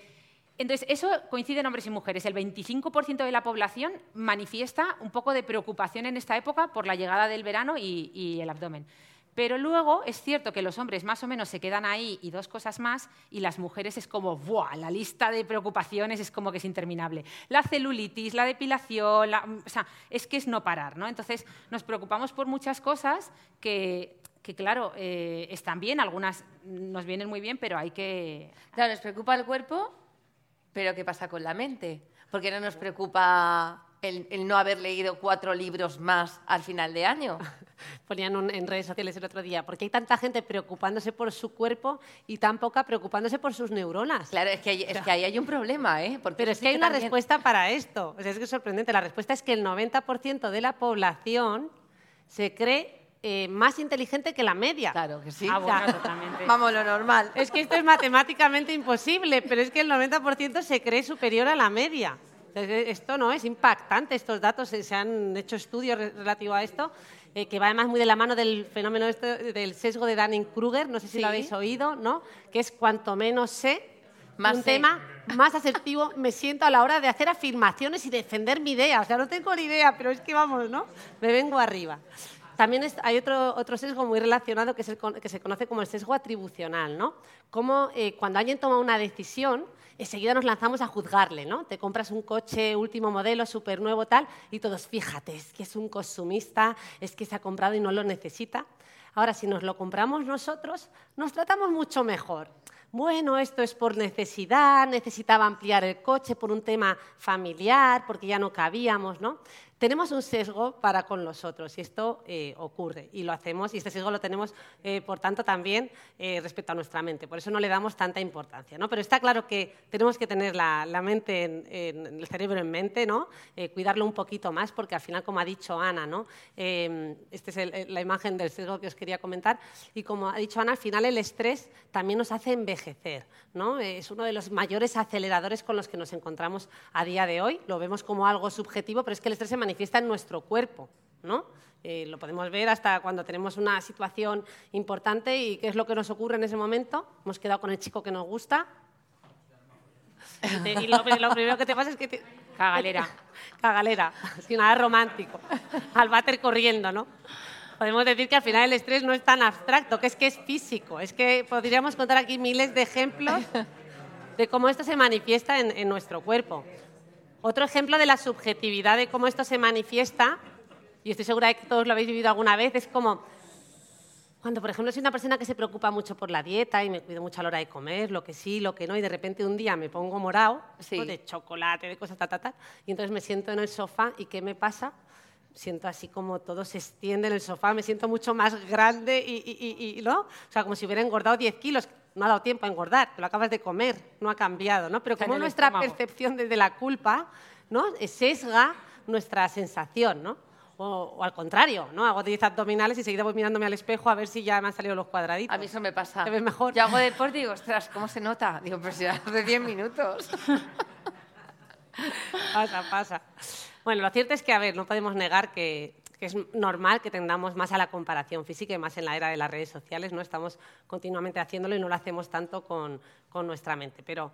entonces, eso coincide en hombres y mujeres. El 25% de la población manifiesta un poco de preocupación en esta época por la llegada del verano y, y el abdomen. Pero luego es cierto que los hombres más o menos se quedan ahí y dos cosas más, y las mujeres es como, ¡buah! La lista de preocupaciones es como que es interminable. La celulitis, la depilación, la- o sea, es que es no parar, ¿no? Entonces nos preocupamos por muchas cosas que, que claro, eh, están bien, algunas nos vienen muy bien, pero hay que... Claro, nos preocupa el cuerpo, pero ¿qué pasa con la mente? ¿Por qué no nos preocupa el, el no haber leído cuatro libros más al final de año? Ponían un- en redes sociales el otro día, porque hay tanta gente preocupándose por su cuerpo y tan poca preocupándose por sus neuronas. Claro, es que, hay- es que ahí hay un problema, ¿eh? Porque Pero es que hay una también- respuesta para esto. O sea, es que es sorprendente. La respuesta es que el 90% de la población se cree eh, más inteligente que la media. Claro que sí. Ah, totalmente. Vamos, lo normal. Es que esto es matemáticamente imposible, pero es que el 90% se cree superior a la media. Entonces, esto no es impactante, estos datos, eh, se han hecho estudios re- relativos a esto, eh, que va además muy de la mano del fenómeno este del sesgo de Dunning-Kruger, no sé si Sí. lo habéis oído, ¿no? Que es cuanto menos sé, Más un sé. tema, más asertivo me siento a la hora de hacer afirmaciones y defender mi idea. O sea, no tengo ni idea, pero es que vamos, ¿no? Me vengo arriba. También hay otro, otro sesgo muy relacionado que, es el que se conoce como el sesgo atribucional, ¿no? Como eh, cuando alguien toma una decisión, enseguida nos lanzamos a juzgarle, ¿no? Te compras un coche último modelo, súper nuevo, tal, y todos, fíjate, es que es un consumista, es que se ha comprado y no lo necesita. Ahora, si nos lo compramos nosotros, nos tratamos mucho mejor. Bueno, esto es por necesidad, necesitaba ampliar el coche por un tema familiar, porque ya no cabíamos, ¿no? Tenemos un sesgo para con los otros y esto eh, ocurre y lo hacemos y este sesgo lo tenemos, eh, por tanto, también eh, respecto a nuestra mente. Por eso no le damos tanta importancia, ¿no? Pero está claro que tenemos que tener la, la mente, en, en el cerebro en mente, ¿no? Eh, cuidarlo un poquito más porque al final, como ha dicho Ana, ¿no? Eh, esta es el- la imagen del sesgo que os quería comentar y como ha dicho Ana, al final el estrés también nos hace envejecer, ¿no? Es uno de los mayores aceleradores con los que nos encontramos a día de hoy. Lo vemos como algo subjetivo, pero es que el estrés se manifiesta en nuestro cuerpo, ¿no? Eh, lo podemos ver hasta cuando tenemos una situación importante y qué es lo que nos ocurre en ese momento. Hemos quedado con el chico que nos gusta. Y, te- y lo, lo primero que te pasa es que... te- Cagalera. Cagalera, sin nada romántico. Al váter corriendo, ¿no? Podemos decir que al final el estrés no es tan abstracto, que es que es físico. Es que podríamos contar aquí miles de ejemplos de cómo esto se manifiesta en, en nuestro cuerpo. Otro ejemplo de la subjetividad de cómo esto se manifiesta, y estoy segura de que todos lo habéis vivido alguna vez, es como Cuando, por ejemplo, soy una persona que se preocupa mucho por la dieta y me cuido mucho a la hora de comer, lo que sí, lo que no, y de repente un día me pongo morado, de chocolate, de cosas, ta, ta, ta, y entonces me siento en el sofá y ¿qué me pasa? Siento así como todo se extiende en el sofá, me siento mucho más grande y, y- y- y- ¿no? O sea, como si hubiera engordado 10 kilos. No ha dado tiempo a engordar, te lo acabas de comer, no ha cambiado, ¿no? Pero como nuestra estómago. percepción desde la culpa, ¿no? Sesga nuestra sensación, ¿no? O, o al contrario, ¿no? Hago 10 abdominales y seguida voy mirándome al espejo a ver si ya me han salido los cuadraditos. A mí eso me pasa. ¿Te ves mejor? Yo hago deporte y digo, ostras, ¿cómo se nota? Digo, pues ya hace 10 minutos. Pasa, pasa. Bueno, lo cierto es que, a ver, no podemos negar que, es normal que tendamos más a la comparación física y más en la era de las redes sociales, ¿no? Estamos continuamente haciéndolo y no lo hacemos tanto con, con nuestra mente. Pero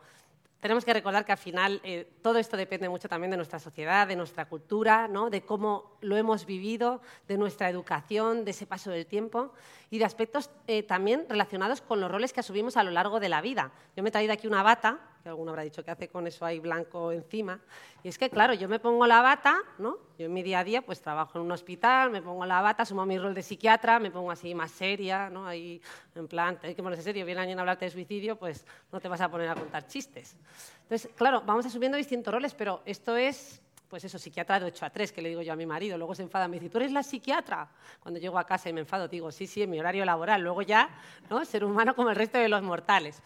tenemos que recordar que al final eh, todo esto depende mucho también de nuestra sociedad, de nuestra cultura, ¿no? de cómo lo hemos vivido, de nuestra educación, de ese paso del tiempo y de aspectos eh, también relacionados con los roles que asumimos a lo largo de la vida. Yo me he traído aquí una bata, que alguno habrá dicho que hace con eso ahí blanco encima, y es que, claro, yo me pongo la bata, ¿no? yo en mi día a día pues trabajo en un hospital, me pongo la bata, asumo mi rol de psiquiatra, me pongo así más seria, ¿no? ahí en plan, hay que ponerse serio, viene alguien a hablarte de suicidio, pues no te vas a poner a contar chistes. Entonces, claro, vamos asumiendo distintos roles, pero esto es pues eso, psiquiatra de 8 a 3, que le digo yo a mi marido. Luego se enfada, me dice, ¿tú eres la psiquiatra? Cuando llego a casa y me enfado, digo, sí, sí, en mi horario laboral. Luego ya, ¿no? Ser humano como el resto de los mortales.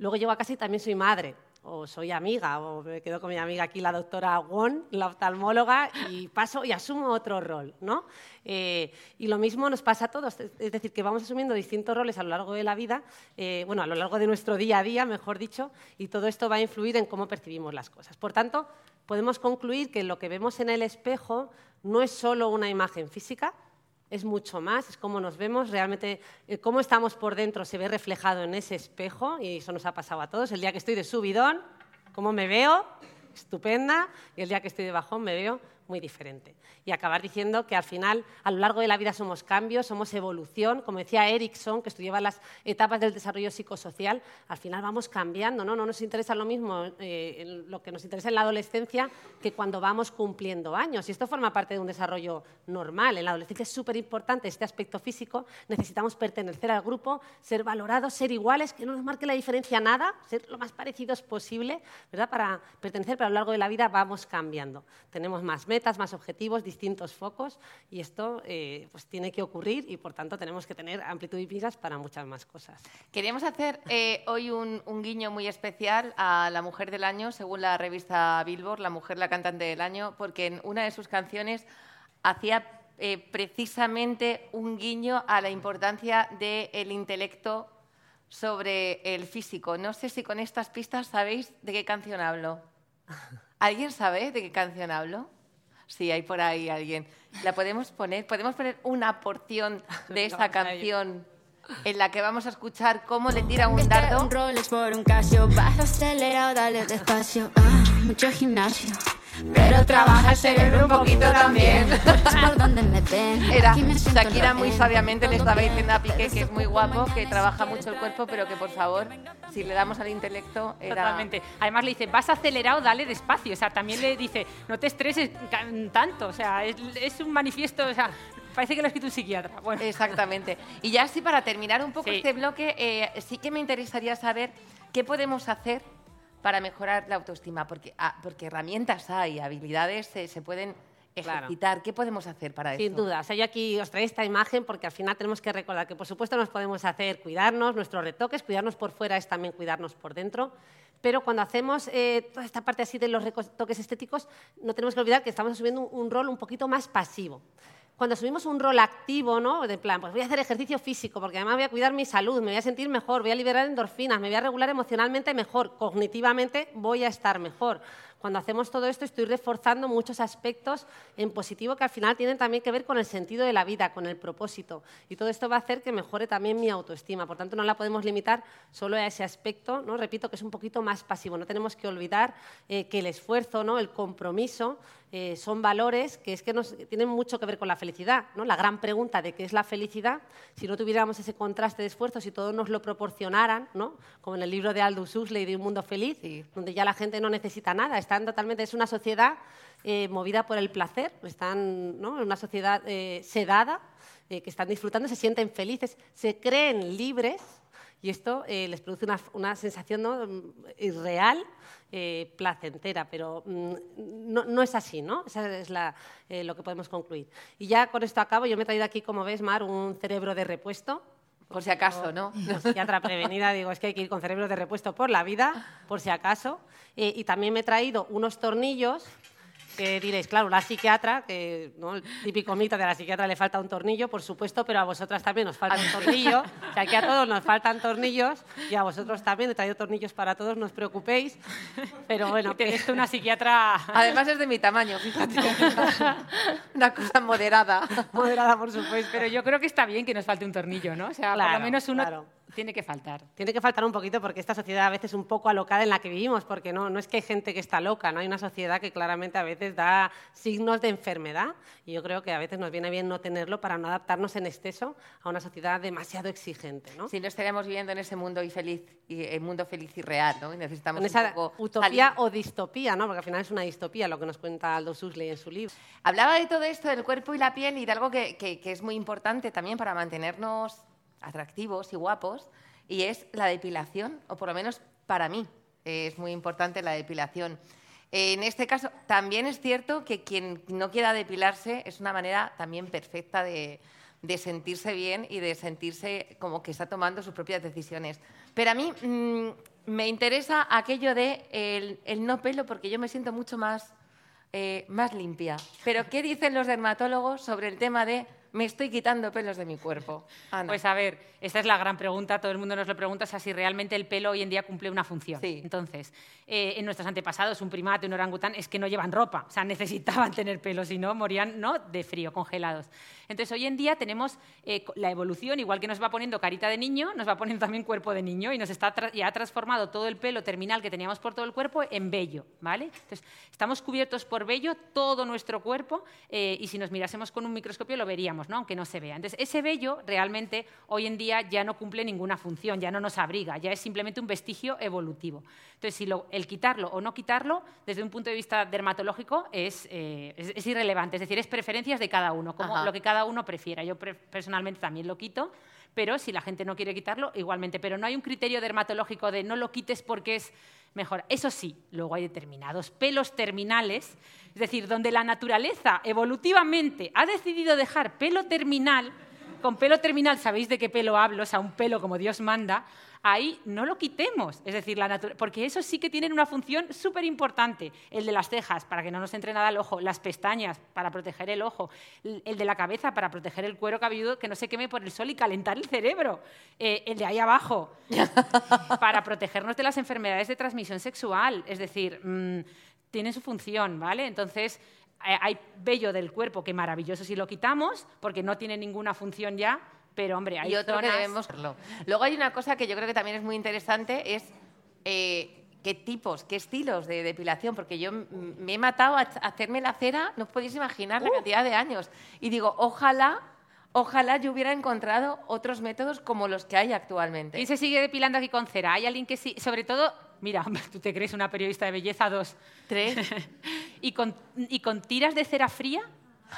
Luego llego a casa y también soy madre, o soy amiga, o me quedo con mi amiga aquí, la doctora Won, la oftalmóloga, y paso y asumo otro rol, ¿no? Eh, y lo mismo nos pasa a todos, es decir, que vamos asumiendo distintos roles a lo largo de la vida, eh, bueno, a lo largo de nuestro día a día, mejor dicho, y todo esto va a influir en cómo percibimos las cosas. Por tanto, podemos concluir que lo que vemos en el espejo no es solo una imagen física, es mucho más, es cómo nos vemos, realmente eh, cómo estamos por dentro se ve reflejado en ese espejo y eso nos ha pasado a todos. El día que estoy de subidón, cómo me veo, estupenda, y el día que estoy de bajón me veo muy diferente. Y acabar diciendo que al final, a lo largo de la vida somos cambios, somos evolución, como decía Erickson, que estudiaba las etapas del desarrollo psicosocial, al final vamos cambiando, ¿no? No nos interesa lo mismo eh, lo que nos interesa en la adolescencia que cuando vamos cumpliendo años. Y esto forma parte de un desarrollo normal. En la adolescencia es súper importante este aspecto físico, necesitamos pertenecer al grupo, ser valorados, ser iguales, que no nos marque la diferencia nada, ser lo más parecidos posible, ¿verdad? Para pertenecer, pero a lo largo de la vida vamos cambiando. Tenemos más metas, más objetivos, distintos focos y esto eh, pues tiene que ocurrir y por tanto tenemos que tener amplitud y miras para muchas más cosas. Queríamos hacer eh, hoy un, un guiño muy especial a la mujer del año, según la revista Billboard, la mujer la cantante del año, porque en una de sus canciones hacía eh, precisamente un guiño a la importancia del intelecto sobre el físico. No sé si con estas pistas sabéis de qué canción hablo. ¿Alguien sabe de qué canción hablo? Sí, hay por ahí alguien. ¿La podemos poner? ¿Podemos poner una porción de esa canción en la que vamos a escuchar cómo le tira un Viste dardo? un Rolex por un Casio, vas acelerado, dale despacio. Ah, mucho gimnasio, pero trabaja el cerebro un poquito también. por donde me ven, Era Shakira muy sabiamente le estaba diciendo a Piqué que es muy guapo, que trabaja mucho el cuerpo, pero que por favor, si le damos al intelecto, era... Totalmente. Además le dice, vas acelerado, dale despacio. O sea, también le dice, no te estreses tanto. O sea, es, es un manifiesto, o sea, parece que lo ha escrito un psiquiatra. Bueno, Exactamente. Y ya así para terminar un poco Sí. este bloque, eh, sí que me interesaría saber qué podemos hacer para mejorar la autoestima, porque, ah, porque herramientas hay, habilidades eh, se pueden Claro. ejercitar. ¿Qué podemos hacer para Sin eso? duda. O sea, yo aquí os traigo esta imagen porque al final tenemos que recordar que, por supuesto, nos podemos hacer cuidarnos, nuestros retoques, cuidarnos por fuera es también cuidarnos por dentro. Pero cuando hacemos eh, toda esta parte así de los retoques estéticos, no tenemos que olvidar que estamos asumiendo un, un rol un poquito más pasivo. Cuando asumimos un rol activo, ¿no? De plan, pues voy a hacer ejercicio físico porque además voy a cuidar mi salud, me voy a sentir mejor, voy a liberar endorfinas, me voy a regular emocionalmente mejor, cognitivamente voy a estar mejor. Cuando hacemos todo esto estoy reforzando muchos aspectos en positivo que al final tienen también que ver con el sentido de la vida, con el propósito. Y todo esto va a hacer que mejore también mi autoestima. Por tanto, no la podemos limitar solo a ese aspecto, ¿no? repito, que es un poquito más pasivo. No tenemos que olvidar eh, que el esfuerzo, ¿no? el compromiso, eh, son valores que es que nos, tienen mucho que ver con la felicidad. ¿no? La gran pregunta de qué es la felicidad, si no tuviéramos ese contraste de esfuerzo, si todos nos lo proporcionaran, ¿no? como en el libro de Aldous Huxley de Un Mundo Feliz, Sí. donde ya la gente no necesita nada, están totalmente, es una sociedad eh, movida por el placer, están ¿no? en una sociedad eh, sedada, eh, que están disfrutando, se sienten felices, se creen libres y esto les produce una, una sensación ¿no? Mm, irreal, placentera, pero mm, no, no es así, ¿no? Esa es la, lo que podemos concluir. Y ya con esto acabo, yo me he traído aquí, como ves, Mar, un cerebro de repuesto. Por si acaso, ¿no? Psiquiatra prevenida, digo, es que hay que ir con cerebro de repuesto por la vida, por si acaso. Eh, y también me he traído unos tornillos que diréis, claro, la psiquiatra, que ¿no? el típico mito de la psiquiatra le falta un tornillo, por supuesto, pero a vosotras también os falta un tornillo. O sea, aquí a todos nos faltan tornillos y a vosotros también. He traído tornillos para todos, no os preocupéis. Pero bueno, que tú una psiquiatra... Además es de mi tamaño, fíjate. Una cosa moderada. moderada, por supuesto. Pero yo creo que está bien que nos falte un tornillo, ¿no? O sea, por lo menos uno claro. Tiene que faltar. Tiene que faltar un poquito porque esta sociedad a veces es un poco alocada en la que vivimos, porque no, no es que hay gente que está loca, no hay una sociedad que claramente a veces da signos de enfermedad y yo creo que a veces nos viene bien no tenerlo para no adaptarnos en exceso a una sociedad demasiado exigente. ¿no? Si no estaríamos viviendo en ese mundo y feliz, y el mundo feliz y real, ¿no? Y necesitamos En un esa poco utopía salir. o distopía, ¿no? porque al final es una distopía lo que nos cuenta Aldous Huxley en su libro. Hablaba de todo esto, del cuerpo y la piel, y de algo que, que- que es muy importante también para mantenernos atractivos y guapos, y es la depilación, o por lo menos para mí es muy importante la depilación. En este caso, también es cierto que quien no quiera depilarse es una manera también perfecta de, de sentirse bien y de sentirse como que está tomando sus propias decisiones. Pero a mí mm, me interesa aquello de el, el no pelo porque yo me siento mucho más eh, más limpia. Pero ¿qué dicen los dermatólogos sobre el tema de me estoy quitando pelos de mi cuerpo? Ana. Pues a ver, esta es la gran pregunta, todo el mundo nos lo pregunta, o sea, si realmente el pelo hoy en día cumple una función. Sí. Entonces, eh, en nuestros antepasados, un primate, un orangután, es que no llevan ropa, o sea, necesitaban tener pelo, si no, morían ¿no? de frío, congelados. Entonces, hoy en día tenemos eh, la evolución, igual que nos va poniendo carita de niño, nos va poniendo también cuerpo de niño y nos está y ha transformado todo el pelo terminal que teníamos por todo el cuerpo en vello, ¿vale? Entonces, estamos cubiertos por vello todo nuestro cuerpo eh, y si nos mirásemos con un microscopio lo veríamos, ¿no? aunque no se vea. Entonces, ese vello realmente hoy en día ya no cumple ninguna función, ya no nos abriga, ya es simplemente un vestigio evolutivo. Entonces, si lo- el quitarlo o no quitarlo, desde un punto de vista dermatológico, es, eh, es- es irrelevante, es decir, es preferencias de cada uno, como Ajá. lo que cada uno prefiera. Yo pre- personalmente también lo quito, pero si la gente no quiere quitarlo, igualmente. Pero no hay un criterio dermatológico de no lo quites porque es mejor. Eso sí, luego hay determinados pelos terminales, es decir, donde la naturaleza evolutivamente ha decidido dejar pelo terminal, con pelo terminal, ¿sabéis de qué pelo hablo? O sea, un pelo como Dios manda, ahí no lo quitemos. Es decir, la porque eso sí que tienen una función súper importante. El de las cejas, para que no nos entre nada al ojo, las pestañas, para proteger el ojo, el el de la cabeza, para proteger el cuero cabelludo, que no se queme por el sol y calentar el cerebro, Eh, el de ahí abajo, para protegernos de las enfermedades de transmisión sexual. Es decir, mm, tiene su función, ¿vale? Entonces, eh, hay vello del cuerpo que maravilloso si lo quitamos, porque no tiene ninguna función ya, pero hombre, hay y otro que zonas- debemos verlo. Luego hay una cosa que yo creo que también es muy interesante, es eh, qué tipos, qué estilos de depilación, porque yo me he matado a hacerme la cera, no os podéis imaginar Uh. la cantidad de años. Y digo, ojalá, ojalá yo hubiera encontrado otros métodos como los que hay actualmente. ¿Quién se sigue depilando aquí con cera? ¿Hay alguien que sí? Sobre todo, mira, tú te crees una periodista de belleza, dos. Tres. ¿Y con, y con tiras de cera fría?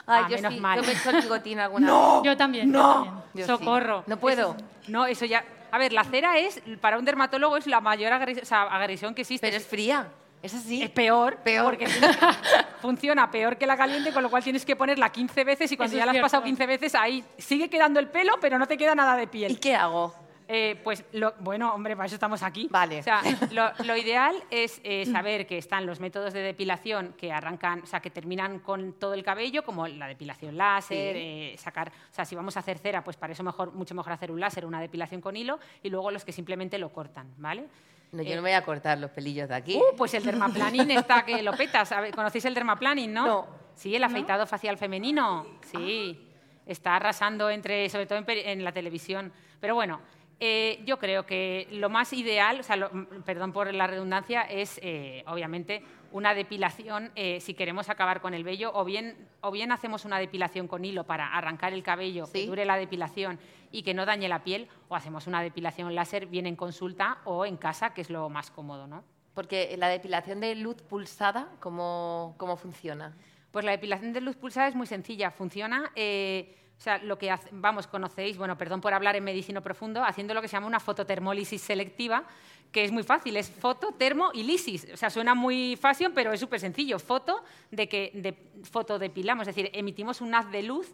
Ay, Ah, yo menos sí, mal. yo me he hecho el bigotín alguna vez. Yo también. yo también. Yo sí. Socorro. No puedo. Eso- no, eso ya. A ver, la cera es, para un dermatólogo, es la mayor agresión, o sea, agresión que existe. Pero es fría. Es así. Es peor, Peor. porque funciona peor que la caliente, con lo cual tienes que ponerla 15 veces y cuando Eso ya la has cierto. pasado 15 veces, ahí sigue quedando el pelo, pero no te queda nada de piel. ¿Y qué hago? Eh, pues, lo- bueno, hombre, para eso estamos aquí. Vale. O sea, lo, lo ideal es eh, saber que están los métodos de depilación que arrancan, o sea, que terminan con todo el cabello, como la depilación láser, Sí. eh, sacar, o sea, si vamos a hacer cera, pues para eso mejor, mucho mejor hacer un láser, una depilación con hilo, y luego los que simplemente lo cortan, ¿vale? No, yo Eh, no me voy a cortar los pelillos de aquí. Uh, pues el dermaplaning está que lo petas. ¿Conocéis el dermaplaning, no? No. Sí, el afeitado facial femenino. Sí. Está arrasando entre, sobre todo en la televisión. Pero bueno, eh, yo creo que lo más ideal, o sea, lo- perdón por la redundancia, es eh, obviamente una depilación eh, si queremos acabar con el vello, o bien, o bien hacemos una depilación con hilo para arrancar el cabello, que dure la depilación y que no dañe la piel, o hacemos una depilación láser bien en consulta o en casa, que es lo más cómodo, ¿no? Porque la depilación de luz pulsada, ¿cómo, cómo funciona? Pues la depilación de luz pulsada es muy sencilla, funciona. eh, o sea, lo que hace- vamos, conocéis, bueno, perdón por hablar en medicina profundo, haciendo lo que se llama una fototermólisis selectiva, que es muy fácil, es foto, termo y lisis. O sea, suena muy fashion, pero es súper sencillo. Foto de que de, fotodepilamos, es decir, emitimos un haz de luz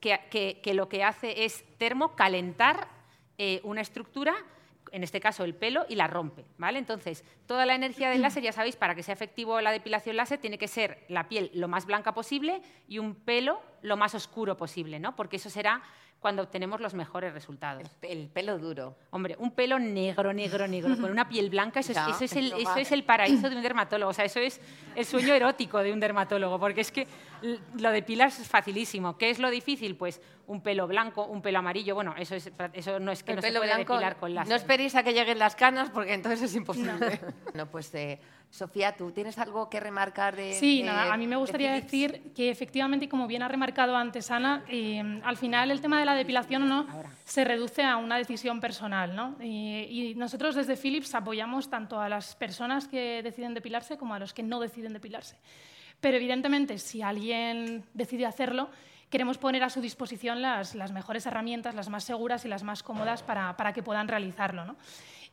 que, que- que lo que hace es termo calentar eh, una estructura en este caso el pelo, y la rompe. ¿vale? Entonces, toda la energía del láser, ya sabéis, para que sea efectivo la depilación láser, tiene que ser la piel lo más blanca posible y un pelo lo más oscuro posible, ¿no? porque eso será cuando obtenemos los mejores resultados. El pelo duro. Hombre, un pelo negro, negro, negro, con una piel blanca, eso es, Ya, eso es el, eso es el paraíso de un dermatólogo. O sea, eso es el sueño erótico de un dermatólogo, porque es que lo depilar es facilísimo. ¿Qué es lo difícil? Pues un pelo blanco, un pelo amarillo. Bueno, eso, es, eso no es que el no pelo se puede blanco, depilar con láser. no esperéis a que lleguen las canas porque entonces es imposible. No, pues eh, Sofía, ¿tú tienes algo que remarcar de Sí, de- nada, a mí me de gustaría decir que efectivamente, y como bien ha remarcado antes Ana, eh, al final el tema de la depilación ¿no? se reduce a una decisión personal. ¿no? Y, y nosotros desde Philips apoyamos tanto a las personas que deciden depilarse como a los que no deciden depilarse. Pero evidentemente, si alguien decide hacerlo, queremos poner a su disposición las, mejores herramientas, las más seguras y las más cómodas para, que puedan realizarlo. ¿no?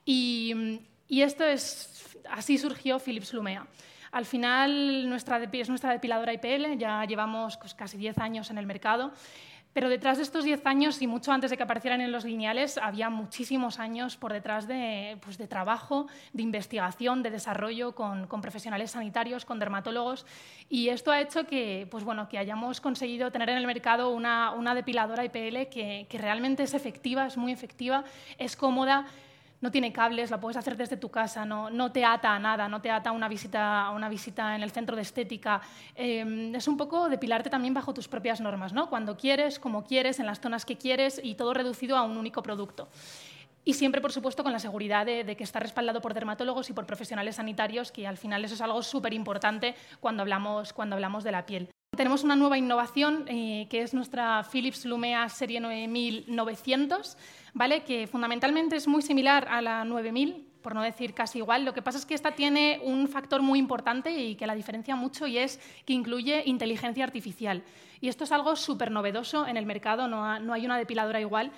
Y, esto es, así surgió Philips Lumea. Al final nuestra es nuestra depiladora IPL, ya llevamos pues, casi 10 años en el mercado, pero detrás de estos 10 años y mucho antes de que aparecieran en los lineales había muchísimos años por detrás de, pues, de trabajo, de investigación, de desarrollo con, con profesionales sanitarios, con dermatólogos. Y esto ha hecho que, pues, bueno, que hayamos conseguido tener en el mercado una, una depiladora IPL que, que realmente es efectiva, es muy efectiva, es cómoda, no tiene cables, la puedes hacer desde tu casa, no, no te ata a nada, no te ata a una visita, a una visita en el centro de estética. Eh, es un poco depilarte también bajo tus propias normas, ¿no? cuando quieres, como quieres, en las zonas que quieres y todo reducido a un único producto. Y siempre, por supuesto, con la seguridad de, de que está respaldado por dermatólogos y por profesionales sanitarios, que al final eso es algo súper importante cuando hablamos, cuando hablamos de la piel. Tenemos una nueva innovación eh, que es nuestra Philips Lumea Serie 9900, ¿vale? que fundamentalmente es muy similar a la 9000, por no decir casi igual. Lo que pasa es que esta tiene un factor muy importante y que la diferencia mucho y es que incluye inteligencia artificial. Y esto es algo súper novedoso en el mercado, no, ha- no hay una depiladora igual.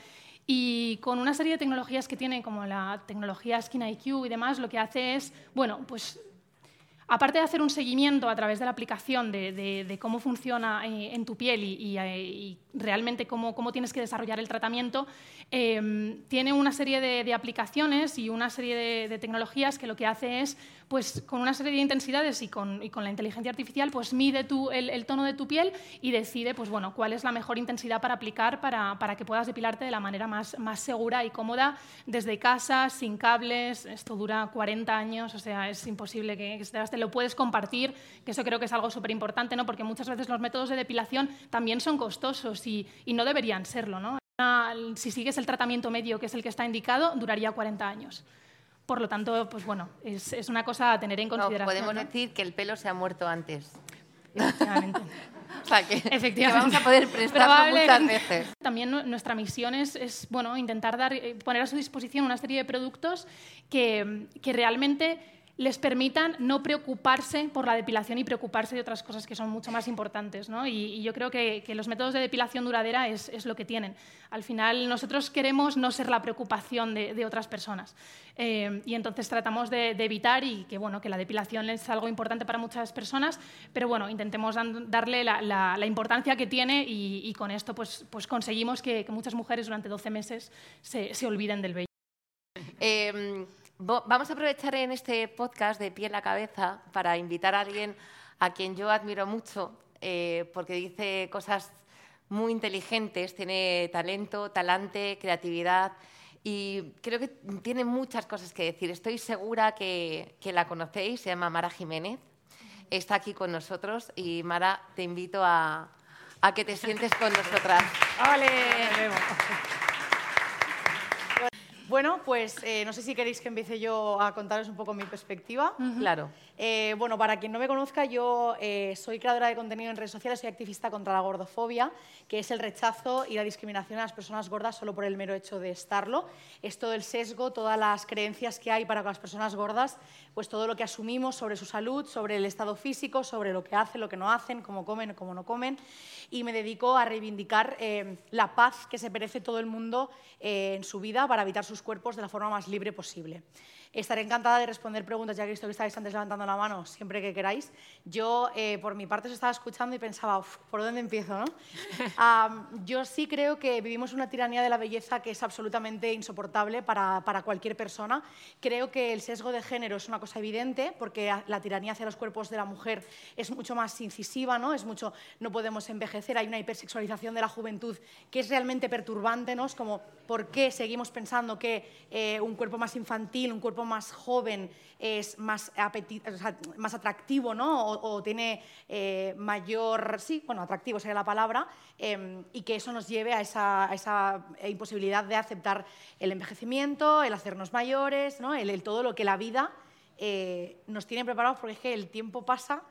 Y con una serie de tecnologías que tiene, como la tecnología Skin IQ y demás, lo que hace es, bueno, pues aparte de hacer un seguimiento a través de la aplicación de, cómo funciona eh, en tu piel y, eh, realmente cómo, tienes que desarrollar el tratamiento, eh, tiene una serie de, aplicaciones y una serie de tecnologías que lo que hace es, pues con una serie de intensidades y con, la inteligencia artificial, pues mide tu- el, tono de tu piel y decide pues, bueno, cuál es la mejor intensidad para aplicar para, que puedas depilarte de la manera más, segura y cómoda desde casa, sin cables. Esto dura 40 años, o sea, es imposible que, que lo puedes compartir, que eso creo que es algo súper importante, ¿no? porque muchas veces los métodos de depilación también son costosos y, y no deberían serlo. ¿no? Si sigues el tratamiento medio, que es el que está indicado, duraría 40 años. Por lo tanto, pues bueno, es, es una cosa a tener en No, consideración. podemos ¿no? decir que el pelo se ha muerto antes. Efectivamente. O sea, que, Efectivamente. que vamos a poder prestarlo muchas veces. También nu- nuestra misión es, es, bueno, intentar dar, eh, poner a su disposición una serie de productos que, que realmente les permitan no preocuparse por la depilación y preocuparse de otras cosas que son mucho más importantes. ¿no? Y, yo creo que, que los métodos de depilación duradera es, es lo que tienen. Al final, nosotros queremos no ser la preocupación de, de otras personas. Eh, y entonces tratamos de, evitar y que, bueno, que la depilación es algo importante para muchas personas, pero bueno, intentemos darle la, la- importancia que tiene y, y con esto pues, pues conseguimos que, que muchas mujeres durante 12 meses se, se olviden del vello. Vo- vamos a aprovechar en este podcast de pie en la cabeza para invitar a alguien a quien yo admiro mucho, eh, porque dice cosas muy inteligentes, tiene talento, talante, creatividad y creo que tiene muchas cosas que decir. Estoy segura que, que la conocéis, se llama Mara Jiménez, está aquí con nosotros y Mara, te invito a, a que te sientes con nosotras. ¡Ole! Bueno, pues eh, no sé si queréis que empiece yo a contaros un poco mi perspectiva. Claro. Eh, bueno, para quien no me conozca, yo eh, soy creadora de contenido en redes sociales, soy activista contra la gordofobia, que es el rechazo y la discriminación a las personas gordas solo por el mero hecho de estarlo. Es todo el sesgo, todas las creencias que hay para las personas gordas, pues todo lo que asumimos sobre su salud, sobre el estado físico, sobre lo que hacen, lo que no hacen, cómo comen, cómo no comen. Y me dedico a reivindicar eh, la paz que se merece todo el mundo en su vida para habitar sus cuerpos de la forma más libre posible. Estaré encantada de responder preguntas, ya que visto que estáis antes levantando la mano, siempre que queráis. Yo, eh, por mi parte, os estaba escuchando y pensaba, ¿por dónde empiezo? No? yo sí creo que vivimos una tiranía de la belleza que es absolutamente insoportable para, para, cualquier persona. Creo que el sesgo de género es una cosa evidente, porque la tiranía hacia los cuerpos de la mujer es mucho más incisiva, ¿no? Es mucho, no podemos envejecer, hay una hipersexualización de la juventud que es realmente perturbante, ¿no? Es como, ¿por qué seguimos pensando que eh, un cuerpo más infantil, un cuerpo más joven es más, más atractivo, ¿no? O, tiene eh, mayor, sí, bueno, atractivo sería la palabra, em, y que eso nos lleve a esa, imposibilidad de aceptar el envejecimiento, el hacernos mayores, ¿no? el, todo lo que la vida eh, nos tiene preparados, porque es que el tiempo pasa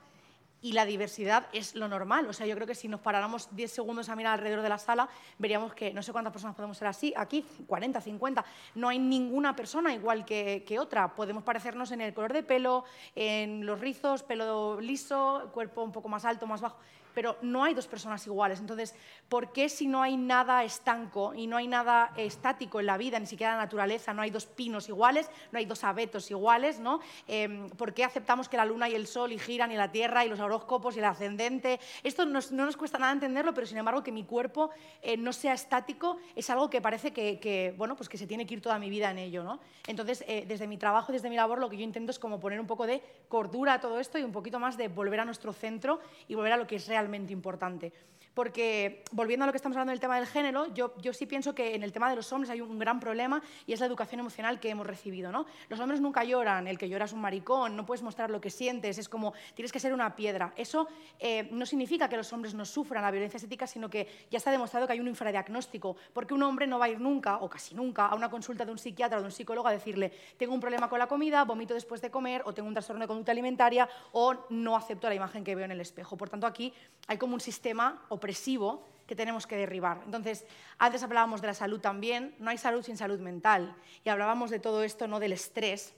y la diversidad es lo normal. O sea, yo creo que si nos paráramos 10 segundos a mirar alrededor de la sala, veríamos que no sé cuántas personas podemos ser así, aquí 40, 50. No hay ninguna persona igual que, que otra. Podemos parecernos en el color de pelo, en los rizos, pelo liso, cuerpo un poco más alto, más bajo pero no hay dos personas iguales. Entonces, ¿por qué si no hay nada estanco y no hay nada estático en la vida, ni siquiera la naturaleza, no hay dos pinos iguales, no hay dos abetos iguales, ¿no? Em, ¿Por qué aceptamos que la luna y el sol y giran y la tierra y los horóscopos y el ascendente? Esto no nos cuesta nada entenderlo, pero sin embargo que mi cuerpo eh, no sea estático es algo que parece que, bueno, pues que se tiene que ir toda mi vida en ello, ¿no? Entonces, eh, desde mi trabajo, desde mi labor, lo que yo intento es como poner un poco de cordura a todo esto y un poquito más de volver a nuestro centro y volver a lo que es realmente importante. Porque, volviendo a lo que estamos hablando del tema del género, yo, yo sí pienso que en el tema de los hombres hay un gran problema y es la educación emocional que hemos recibido. ¿no? Los hombres nunca lloran, el que llora es un maricón, no puedes mostrar lo que sientes, es como tienes que ser una piedra. Eso eh, no significa que los hombres no sufran la violencia estética, sino que ya está demostrado que hay un infradiagnóstico, porque un hombre no va a ir nunca, o casi nunca, a una consulta de un psiquiatra o de un psicólogo a decirle, tengo un problema con la comida, vomito después de comer, o tengo un trastorno de conducta alimentaria, o no acepto la imagen que veo en el espejo. Por tanto, aquí hay como un sistema opresivo que tenemos que derribar. Entonces, antes hablábamos de la salud también, no hay salud sin salud mental, y hablábamos de todo esto, no del estrés.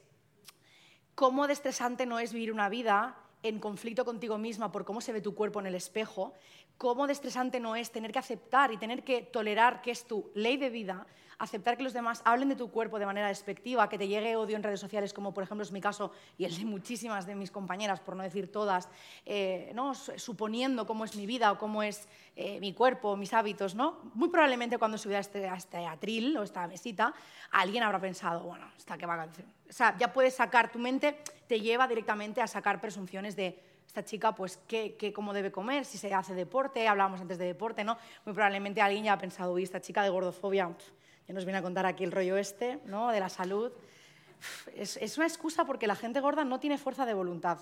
¿Cómo de estresante no es vivir una vida en conflicto contigo misma por cómo se ve tu cuerpo en el espejo? ¿Cómo de estresante no es tener que aceptar y tener que tolerar que es tu ley de vida aceptar que los demás hablen de tu cuerpo de manera despectiva, que te llegue odio en redes sociales, como por ejemplo es mi caso y el de muchísimas de mis compañeras, por no decir todas, eh, ¿no? suponiendo cómo es mi vida o cómo es eh, mi cuerpo, mis hábitos. ¿no? Muy probablemente cuando subí este, a este atril o esta mesita, alguien habrá pensado, bueno, esta que va a O sea, ya puedes sacar, tu mente te lleva directamente a sacar presunciones de esta chica, pues, ¿qué, qué, cómo debe comer, si se hace deporte, hablábamos antes de deporte, ¿no? Muy probablemente alguien ya ha pensado, uy, esta chica de gordofobia, ya nos viene a contar aquí el rollo este, ¿no? De la salud. Es, es una excusa porque la gente gorda no tiene fuerza de voluntad.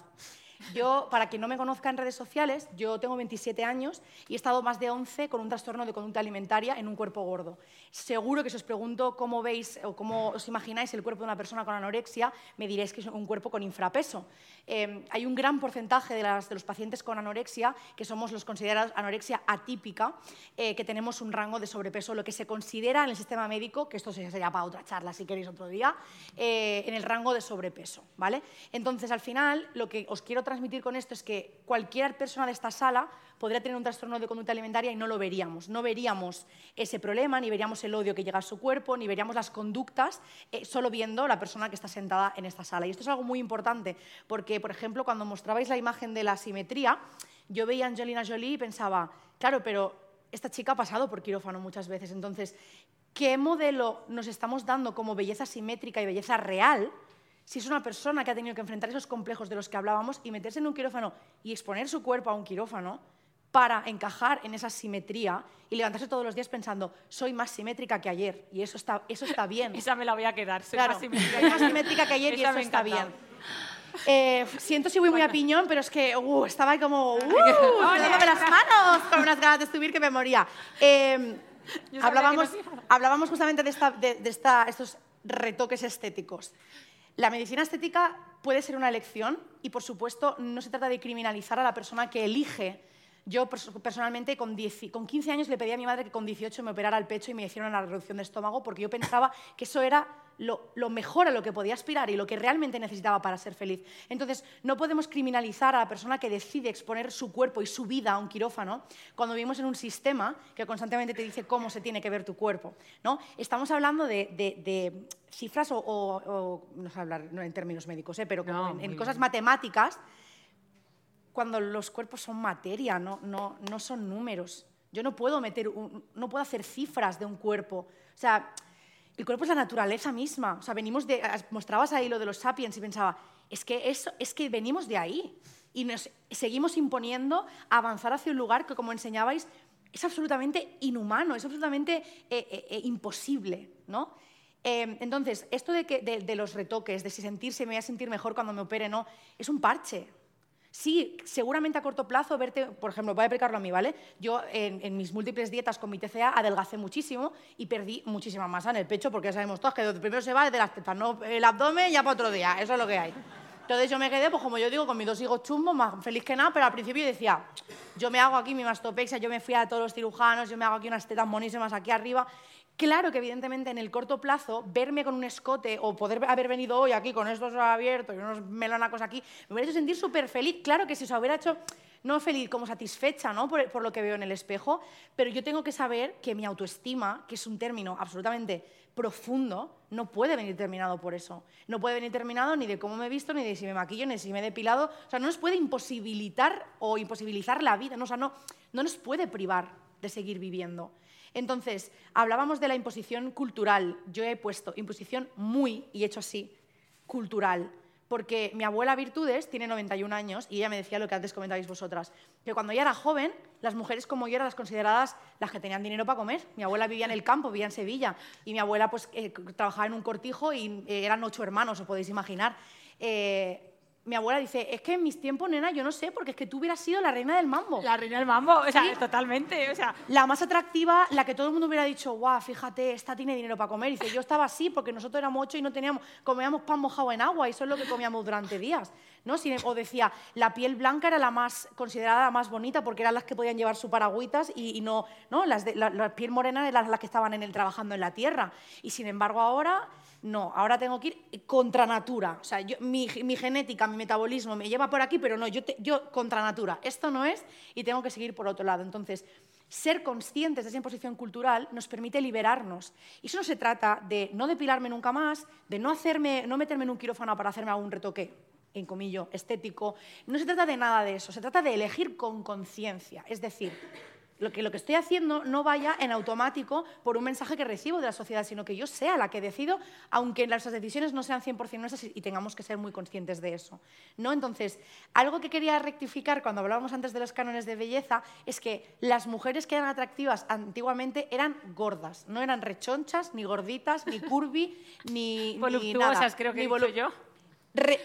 Yo, para quien no me conozca en redes sociales, yo tengo 27 años y he estado más de 11 con un trastorno de conducta alimentaria en un cuerpo gordo. Seguro que si os pregunto cómo veis o cómo os imagináis el cuerpo de una persona con anorexia, me diréis que es un cuerpo con infrapeso. Em, hay un gran porcentaje de, los pacientes con anorexia que somos los considerados anorexia atípica, eh, que tenemos un rango de sobrepeso, lo que se considera en el sistema médico, que esto sería para otra charla si queréis otro día, eh, en el rango de sobrepeso. ¿vale? Entonces, al final, lo que os quiero transmitir con esto es que cualquier persona de esta sala podría tener un trastorno de conducta alimentaria y no lo veríamos. No veríamos ese problema, ni veríamos el odio que llega a su cuerpo, ni veríamos las conductas, eh, solo viendo la persona que está sentada en esta sala. Y esto es algo muy importante, porque, por ejemplo, cuando mostrabais la imagen de la simetría, yo veía a Angelina Jolie y pensaba, claro, pero esta chica ha pasado por quirófano muchas veces, entonces, ¿qué modelo nos estamos dando como belleza simétrica y belleza real? Si es una persona que ha tenido que enfrentar esos complejos de los que hablábamos y meterse en un quirófano y exponer su cuerpo a un quirófano para encajar en esa simetría y levantarse todos los días pensando, soy más simétrica que ayer, y eso está, eso está bien. esa me la voy a quedar, soy más, simétrica. que ayer y eso está bien. Eh, siento si voy muy a piñón, pero es que uh, estaba como, uh, dándome las manos con unas ganas de subir que me moría. Em, hablábamos, hablábamos justamente de, esta, de, de esta, estos retoques estéticos. La medicina estética puede ser una elección y, por supuesto, no se trata de criminalizar a la persona que elige. Yo personalmente con, 15 años le pedí a mi madre que con 18 me operara el pecho y me hiciera una reducción de estómago porque yo pensaba que eso era lo, mejor a lo que podía aspirar y lo que realmente necesitaba para ser feliz. Entonces, no podemos criminalizar a la persona que decide exponer su cuerpo y su vida a un quirófano cuando vivimos en un sistema que constantemente te dice cómo se tiene que ver tu cuerpo. ¿no? Estamos hablando de, cifras o, no sé hablar en términos médicos, ¿eh? pero en cosas matemáticas cuando los cuerpos son materia, no, no, no son números. Yo no puedo, meter no puedo hacer cifras de un cuerpo. O sea, el cuerpo es la naturaleza misma. O sea, venimos de, mostrabas ahí lo de los sapiens y pensaba, es que, eso, es que venimos de ahí. Y nos seguimos imponiendo avanzar hacia un lugar que, como enseñabais, es absolutamente inhumano, es absolutamente eh, eh, eh, imposible. ¿no? entonces, esto de, que, de, de, los retoques, de si sentirse, me voy a sentir mejor cuando me opere, no, es un parche. Sí, seguramente a corto plazo verte, por ejemplo, voy a aplicarlo a mí, ¿vale? Yo en, mis múltiples dietas con mi TCA adelgacé muchísimo y perdí muchísima masa en el pecho porque ya sabemos todos que primero se va de las tetas, no el abdomen ya para otro día, eso es lo que hay. Entonces yo me quedé, pues como yo digo, con mis dos hijos chumbos, más feliz que nada, pero al principio decía, yo me hago aquí mi mastopexia, yo me fui a todos los cirujanos, yo me hago aquí unas tetas monísimas aquí arriba Claro que evidentemente en el corto plazo, verme con un escote o poder haber venido hoy aquí con estos abiertos y unos melonacos aquí, me hubiera hecho sentir súper feliz. Claro que si se hubiera hecho, no feliz, como satisfecha ¿no? Por, lo que veo en el espejo, pero yo tengo que saber que mi autoestima, que es un término absolutamente profundo, no puede venir terminado por eso. No puede venir terminado ni de cómo me he visto, ni de si me maquillo, ni de si me he depilado. O sea, no nos puede imposibilitar o imposibilizar la vida. No, o sea, no nos puede privar de seguir viviendo. Entonces, hablábamos de la imposición cultural. Yo he puesto imposición muy, y hecho así, cultural. Porque mi abuela Virtudes tiene 91 años y ella me decía lo que antes comentabais vosotras, que cuando ella era joven, las mujeres como yo eran las consideradas las que tenían dinero para comer. Mi abuela vivía en el campo, vivía en Sevilla, y mi abuela pues, eh, trabajaba en un cortijo y eh, eran ocho hermanos, os podéis imaginar. Eh, mi abuela dice, es que en mis tiempos, nena, yo no sé, porque es que tú hubieras sido la reina del mambo. La reina del mambo, o sea, totalmente, o sea... La más atractiva, la que todo el mundo hubiera dicho, guau, fíjate, esta tiene dinero para comer. dice, yo estaba así porque nosotros éramos ocho y no teníamos, comíamos pan mojado en agua y eso es lo que comíamos durante días. ¿no? O decía, la piel blanca era la más considerada la más bonita porque eran las que podían llevar su paragüitas y, no, ¿no? Las de, la, piel morena eran las que estaban en el, trabajando en la tierra. Y sin embargo ahora no, ahora tengo que ir contra natura. O sea, mi, genética, mi metabolismo me lleva por aquí, pero no, yo, contra natura. Esto no es y tengo que seguir por otro lado. Entonces, ser conscientes de esa imposición cultural nos permite liberarnos. Y eso no se trata de no depilarme nunca más, de no, hacerme, no meterme en un quirófano para hacerme algún retoque, en comillo, estético. No se trata de nada de eso, se trata de elegir con conciencia. Es decir, lo que, lo que estoy haciendo no vaya en automático por un mensaje que recibo de la sociedad, sino que yo sea la que decido, aunque las decisiones no sean 100% nuestras y tengamos que ser muy conscientes de eso. ¿no? Entonces, algo que quería rectificar cuando hablábamos antes de los cánones de belleza es que las mujeres que eran atractivas antiguamente eran gordas, no eran rechonchas, ni gorditas, ni curvy, ni, Voluptuosas, creo que he dicho yo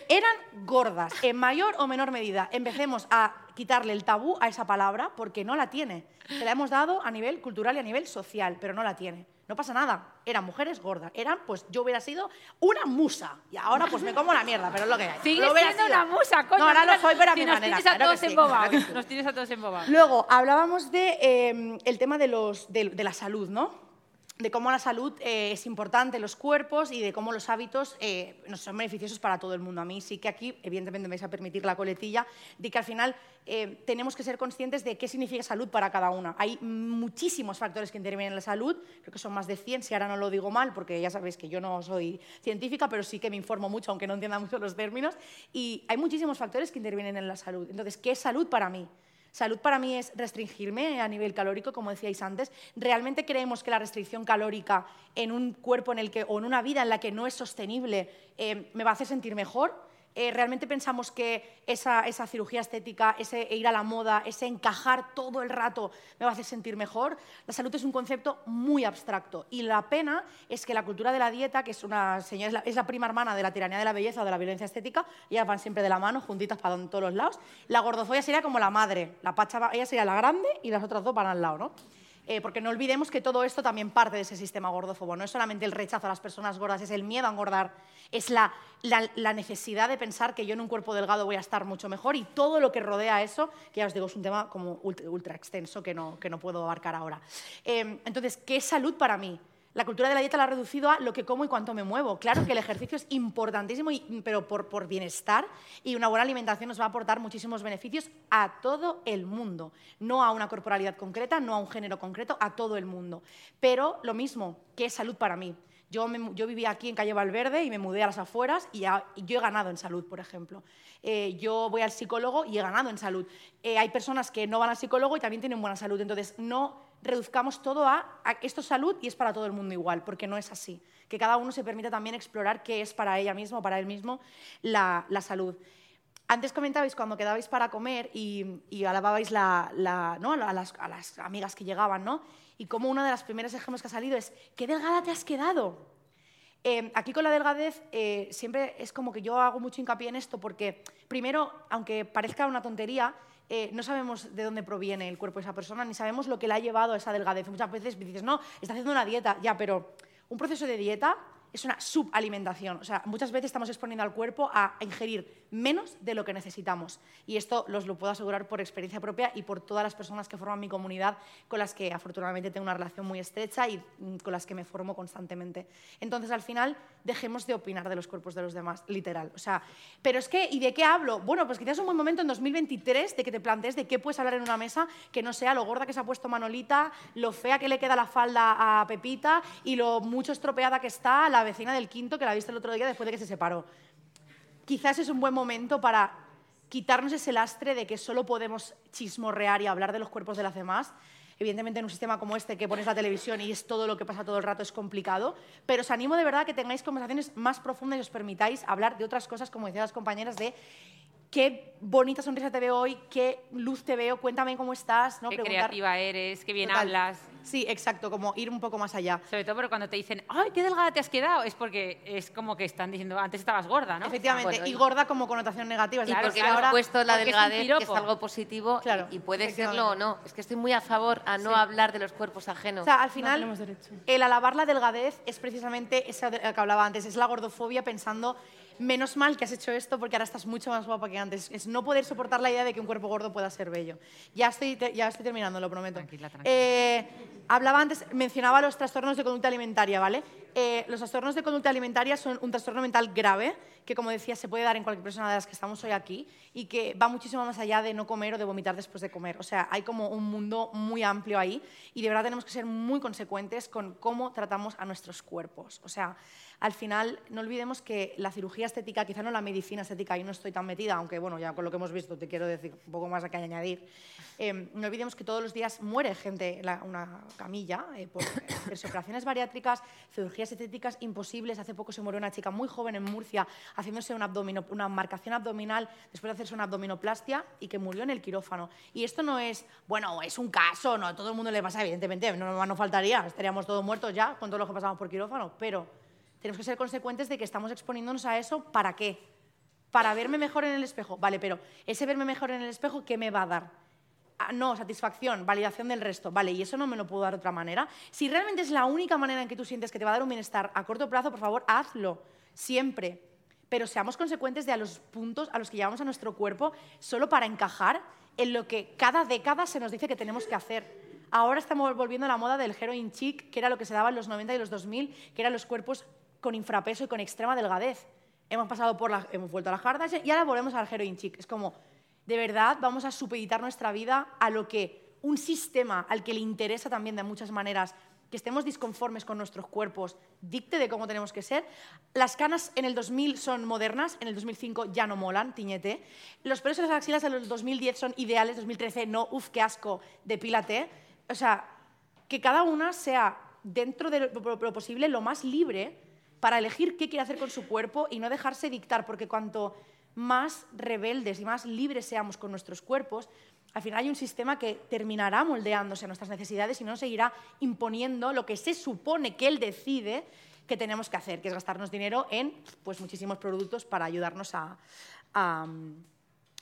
eran gordas, en mayor o menor medida. Empecemos a quitarle el tabú a esa palabra porque no la tiene. Se la hemos dado a nivel cultural y a nivel social, pero no la tiene. No pasa nada. Eran mujeres gordas. Eran, pues yo hubiera sido una musa. Y ahora pues me como la mierda, pero es lo que hay. Sigue siendo una musa, coño. No, ahora lo soy, pero a mi nos manera. Tienes a todos. Nos tienes a todos embobados. Luego, hablábamos de, eh, el tema de, los, de la salud, ¿no? De cómo la salud eh, es importante en los cuerpos y de cómo los hábitos eh, son beneficiosos para todo el mundo. A mí sí que aquí, evidentemente, me vais a permitir la coletilla, de que al final eh, tenemos que ser conscientes de qué significa salud para cada una. Hay muchísimos factores que intervienen en la salud, creo que son más de 100, si ahora no lo digo mal, porque ya sabéis que yo no soy científica, pero sí que me informo mucho, aunque no entienda mucho los términos, y hay muchísimos factores que intervienen en la salud. Entonces, ¿qué es salud para mí? Salud para mí es restringirme a nivel calórico, como decíais antes. ¿Realmente creemos que la restricción calórica en un cuerpo en el que, o en una vida en la que no es sostenible eh, me va a hacer sentir mejor? Eh, realmente pensamos que esa, cirugía estética, ese ir a la moda, ese encajar todo el rato me va a hacer sentir mejor. La salud es un concepto muy abstracto y la pena es que la cultura de la dieta, que es, una, es, la, prima hermana de la tiranía de la belleza o de la violencia estética, ellas van siempre de la mano, juntitas para todos los lados. La gordofobia sería como la madre, la pacha, ella sería la grande y las otras dos van al lado, ¿no? Eh, porque no olvidemos que todo esto también parte de ese sistema gordófobo. No es solamente el rechazo a las personas gordas, es el miedo a engordar, es la, la, necesidad de pensar que yo en un cuerpo delgado voy a estar mucho mejor y todo lo que rodea eso, que ya os digo, es un tema como ultra, extenso que no, que no puedo abarcar ahora. Eh, entonces, ¿qué es salud para mí? La cultura de la dieta la ha reducido a lo que como y cuánto me muevo. Claro que el ejercicio es importantísimo, pero por, por, bienestar y una buena alimentación nos va a aportar muchísimos beneficios a todo el mundo. No a una corporalidad concreta, no a un género concreto, a todo el mundo. Pero lo mismo, ¿qué es salud para mí? Yo, yo, vivía aquí en Calle Valverde y me mudé a las afueras y, yo he ganado en salud, por ejemplo. Eh, yo voy al psicólogo y he ganado en salud. Eh, hay personas que no van al psicólogo y también tienen buena salud. Entonces, no reduzcamos todo a, esto es salud y es para todo el mundo igual, porque no es así. Que cada uno se permita también explorar qué es para ella misma o para él mismo la, salud. Antes comentabais cuando quedabais para comer y, alababais la, ¿no? a, las, a, las, amigas que llegaban, ¿no? y como uno de los primeros ejemplos que ha salido es, ¿qué delgada te has quedado? Em, aquí con la delgadez eh, siempre es como que yo hago mucho hincapié en esto porque, primero, aunque parezca una tontería, eh, no sabemos de dónde proviene el cuerpo de esa persona, ni sabemos lo que le ha llevado a esa delgadez. Muchas veces dices, no, está haciendo una dieta, ya, pero un proceso de dieta es una subalimentación. O sea, muchas veces estamos exponiendo al cuerpo a ingerir menos de lo que necesitamos. Y esto los lo puedo asegurar por experiencia propia y por todas las personas que forman mi comunidad, con las que afortunadamente tengo una relación muy estrecha y mm, con las que me formo constantemente. Entonces, al final, dejemos de opinar de los cuerpos de los demás, literal. O sea, pero es que, ¿y de qué hablo? Bueno, pues quizás un buen momento en 2023 de que te plantees de qué puedes hablar en una mesa que no sea lo gorda que se ha puesto Manolita, lo fea que le queda la falda a Pepita y lo mucho estropeada que está la vecina del quinto que la viste el otro día después de que se separó. Quizás es un buen momento para quitarnos ese lastre de que solo podemos chismorrear y hablar de los cuerpos de las demás. Evidentemente en un sistema como este que pones la televisión y es todo lo que pasa todo el rato es complicado, pero os animo de verdad a que tengáis conversaciones más profundas y os permitáis hablar de otras cosas, como decían las compañeras, de qué bonita sonrisa te veo hoy, qué luz te veo, cuéntame cómo estás. ¿no? Qué creativa eres, qué bien hablas. Sí, exacto, como ir un poco más allá. Sobre todo pero cuando te dicen, ¡ay, qué delgada te has quedado! Es porque es como que están diciendo, antes estabas gorda, ¿no? Efectivamente, y gorda como connotación negativa. Y porque ahora puesto la delgadez, que es algo positivo, y, puede serlo o no. Es que estoy muy a favor a no hablar de los cuerpos ajenos. O sea, al final, el alabar la delgadez es precisamente eso que hablaba antes, es la gordofobia pensando menos mal que has hecho esto porque ahora estás mucho más guapa que antes. Es no poder soportar la idea de que un cuerpo gordo pueda ser bello. Ya estoy, ya estoy terminando, lo prometo. Tranquila, tranquila. Eh, hablaba antes, mencionaba los trastornos de conducta alimentaria, ¿vale? Eh, los trastornos de conducta alimentaria son un trastorno mental grave que, como decía, se puede dar en cualquier persona de las que estamos hoy aquí y que va muchísimo más allá de no comer o de vomitar después de comer. O sea, hay como un mundo muy amplio ahí y de verdad tenemos que ser muy consecuentes con cómo tratamos a nuestros cuerpos. O sea, al final no olvidemos que la cirugía estética, quizá no la medicina estética, ahí no estoy tan metida, aunque bueno, ya con lo que hemos visto te quiero decir un poco más a que añadir, eh, no olvidemos que todos los días muere gente en una camilla eh, por operaciones bariátricas, cirugías estéticas imposibles. Hace poco se murió una chica muy joven en Murcia haciéndose una, una marcación abdominal después de hacerse una abdominoplastia y que murió en el quirófano. Y esto no es, bueno, es un caso, no a todo el mundo le pasa, evidentemente, no, no faltaría, estaríamos todos muertos ya con todo lo que pasamos por quirófano, pero tenemos que ser consecuentes de que estamos exponiéndonos a eso, ¿para qué? Para verme mejor en el espejo. Vale, pero ese verme mejor en el espejo, ¿qué me va a dar? Ah, no, satisfacción, validación del resto. Vale, y eso no me lo puedo dar de otra manera. Si realmente es la única manera en que tú sientes que te va a dar un bienestar a corto plazo, por favor, hazlo. Siempre. Pero seamos consecuentes de a los puntos a los que llevamos a nuestro cuerpo solo para encajar en lo que cada década se nos dice que tenemos que hacer. Ahora estamos volviendo a la moda del heroin chic, que era lo que se daba en los 90 y los 2000, que eran los cuerpos con infrapeso y con extrema delgadez. Hemos pasado por la, hemos vuelto a la Kardashian y ahora volvemos al heroin chic. Es como, de verdad, vamos a supeditar nuestra vida a lo que un sistema al que le interesa también de muchas maneras que estemos disconformes con nuestros cuerpos, dicte de cómo tenemos que ser. Las canas en el 2000 son modernas, en el 2005 ya no molan, tiñete. Los pelos en las axilas en el 2010 son ideales, 2013 no, uff, qué asco, depílate. O sea, que cada una sea dentro de lo posible lo más libre para elegir qué quiere hacer con su cuerpo y no dejarse dictar, porque cuanto más rebeldes y más libres seamos con nuestros cuerpos, al final hay un sistema que terminará moldeándose a nuestras necesidades y no seguirá imponiendo lo que se supone que él decide que tenemos que hacer, que es gastarnos dinero en pues, muchísimos productos para ayudarnos a, a,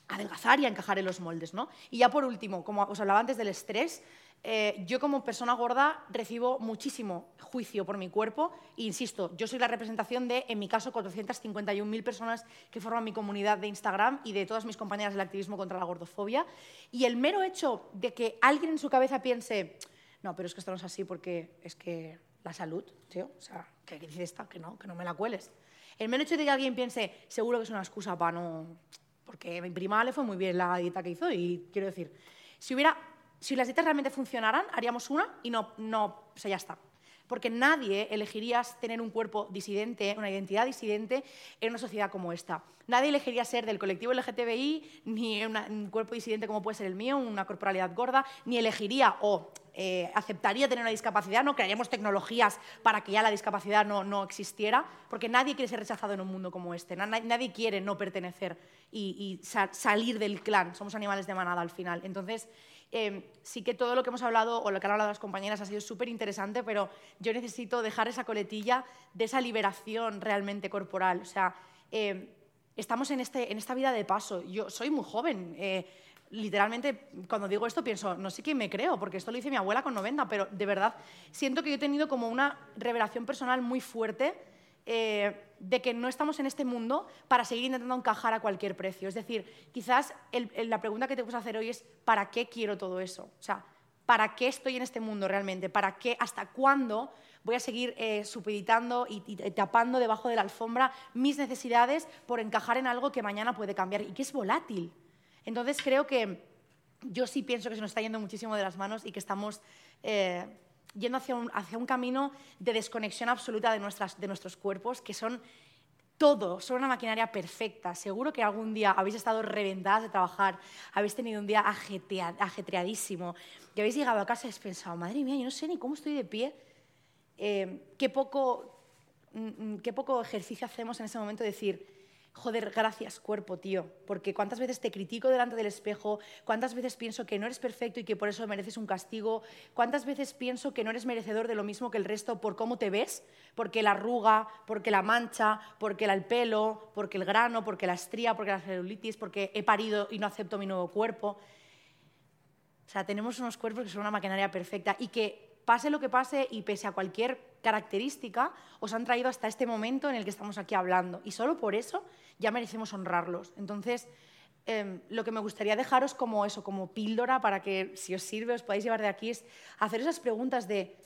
adelgazar y a encajar en los moldes. ¿no? Y ya por último, como os hablaba antes del estrés, eh, yo como persona gorda recibo muchísimo juicio por mi cuerpo e insisto, yo soy la representación de, en mi caso, 451.000 personas que forman mi comunidad de Instagram y de todas mis compañeras del activismo contra la gordofobia. Y el mero hecho de que alguien en su cabeza piense, no, pero es que esto no es así porque es que la salud, tío, o sea, ¿qué dice esta? Que no, que no me la cueles. El mero hecho de que alguien piense, seguro que es una excusa para no... Porque a mi prima le fue muy bien la dieta que hizo y quiero decir, si hubiera si las dietas realmente funcionaran, haríamos una y no, no, o sea, ya está. Porque nadie elegiría tener un cuerpo disidente, una identidad disidente en una sociedad como esta. Nadie elegiría ser del colectivo LGTBI, ni un cuerpo disidente como puede ser el mío, una corporalidad gorda, ni elegiría o eh, aceptaría tener una discapacidad, no crearíamos tecnologías para que ya la discapacidad no, no existiera, porque nadie quiere ser rechazado en un mundo como este, nadie, quiere no pertenecer y, salir del clan, somos animales de manada al final. Entonces, Em, sí que todo lo que hemos hablado o lo que han hablado las compañeras ha sido súper interesante, pero yo necesito dejar esa coletilla de esa liberación realmente corporal. O sea, em, estamos en, este, en esta vida de paso. Yo soy muy joven. Eh, literalmente, cuando digo esto, pienso, no sé quién me creo, porque esto lo hice mi abuela con 90, pero de verdad siento que yo he tenido como una revelación personal muy fuerte eh, de que no estamos en este mundo para seguir intentando encajar a cualquier precio. Es decir, quizás la pregunta que te puedo hacer hoy es, ¿para qué quiero todo eso? O sea, ¿para qué estoy en este mundo realmente? ¿Para qué? ¿Hasta cuándo voy a seguir eh, supeditando y, y, tapando debajo de la alfombra mis necesidades por encajar en algo que mañana puede cambiar y que es volátil? Entonces creo que yo sí pienso que se nos está yendo muchísimo de las manos y que estamos... Eh, yendo hacia un, hacia un camino de desconexión absoluta de, nuestras, de nuestros cuerpos, que son todo, son una maquinaria perfecta. Seguro que algún día habéis estado reventadas de trabajar, habéis tenido un día ajetreadísimo y habéis llegado a casa y habéis pensado, madre mía, yo no sé ni cómo estoy de pie. Eh, qué, poco, mm, mm, qué poco ejercicio hacemos en ese momento de decir, joder, gracias cuerpo, tío, porque cuántas veces te critico delante del espejo, cuántas veces pienso que no eres perfecto y que por eso mereces un castigo, cuántas veces pienso que no eres merecedor de lo mismo que el resto por cómo te ves, porque la arruga, porque la mancha, porque el pelo, porque el grano, porque la estría, porque la celulitis, porque he parido y no acepto mi nuevo cuerpo. O sea, tenemos unos cuerpos que son una maquinaria perfecta y que pase lo que pase y pese a cualquier característica, os han traído hasta este momento en el que estamos aquí hablando. Y solo por eso ya merecemos honrarlos. Entonces, em, lo que me gustaría dejaros como eso, como píldora, para que si os sirve os podáis llevar de aquí, es hacer esas preguntas de,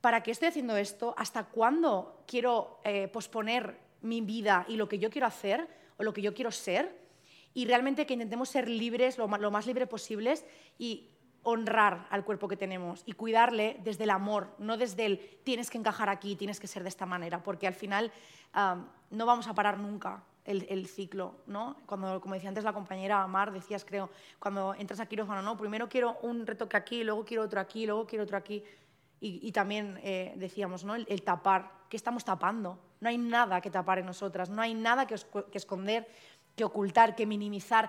¿para qué estoy haciendo esto? ¿Hasta cuándo quiero eh, posponer mi vida y lo que yo quiero hacer o lo que yo quiero ser? Y realmente que intentemos ser libres, lo más, libre posibles y honrar al cuerpo que tenemos y cuidarle desde el amor, no desde el tienes que encajar aquí, tienes que ser de esta manera, porque al final no vamos a parar nunca el, ciclo, ¿no? Cuando, como decía antes la compañera Mar, decías, creo, cuando entras a quirófano, ¿no? Primero quiero un retoque aquí, luego quiero otro aquí, luego quiero otro aquí. Y, también eh, decíamos, ¿no? El, tapar. ¿Qué estamos tapando? No hay nada que tapar en nosotras, no hay nada que, que esconder, que ocultar, que minimizar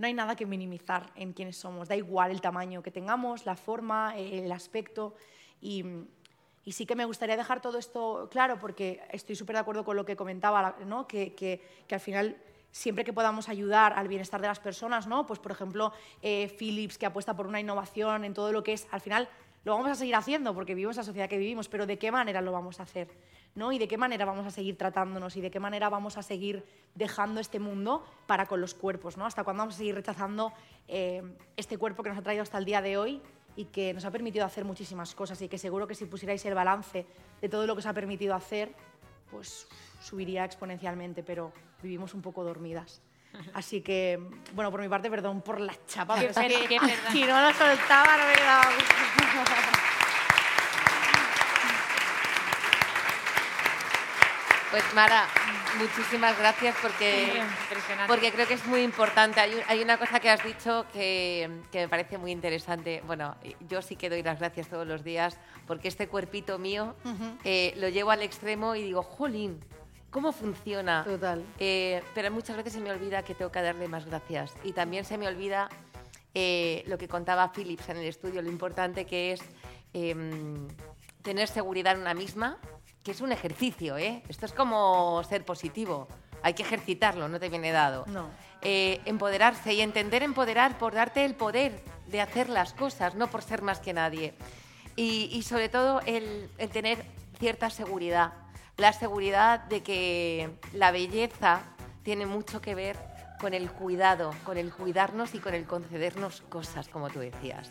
no hay nada que minimizar en quienes somos. Da igual el tamaño que tengamos, la forma, el aspecto. Y, sí que me gustaría dejar todo esto claro porque estoy súper de acuerdo con lo que comentaba, que, al final siempre que podamos ayudar al bienestar de las personas, ¿no? pues por ejemplo eh, Philips que apuesta por una innovación en todo lo que es, al final lo vamos a seguir haciendo porque vivimos la sociedad que vivimos, pero ¿de qué manera lo vamos a hacer? ¿No? Y de qué manera vamos a seguir tratándonos y de qué manera vamos a seguir dejando este mundo para con los cuerpos, ¿no? Hasta cuándo vamos a seguir rechazando eh, este cuerpo que nos ha traído hasta el día de hoy y que nos ha permitido hacer muchísimas cosas y que seguro que si pusierais el balance de todo lo que os ha permitido hacer, pues subiría exponencialmente, pero vivimos un poco dormidas. Así que, bueno, por mi parte, perdón por la chapa, es que, si no la soltaba, no me daba Pues Mara, muchísimas gracias porque, porque creo que es muy importante. Hay, una cosa que has dicho que, me parece muy interesante. Bueno, yo sí que doy las gracias todos los días porque este cuerpito mío eh, lo llevo al extremo y digo, jolín, ¿cómo funciona? Total. Eh, pero muchas veces se me olvida que tengo que darle más gracias. Y también se me olvida eh, lo que contaba Philips en el estudio, lo importante que es em, tener seguridad en una misma que es un ejercicio, ¿eh? Esto es como ser positivo. hay que ejercitarlo, no te viene dado. No. Eh, empoderarse y entender empoderar por darte el poder de hacer las cosas, no por ser más que nadie. Y, y sobre todo el, el tener cierta seguridad, la seguridad de que la belleza tiene mucho que ver con el cuidado, con el cuidarnos y con el concedernos cosas, como tú decías.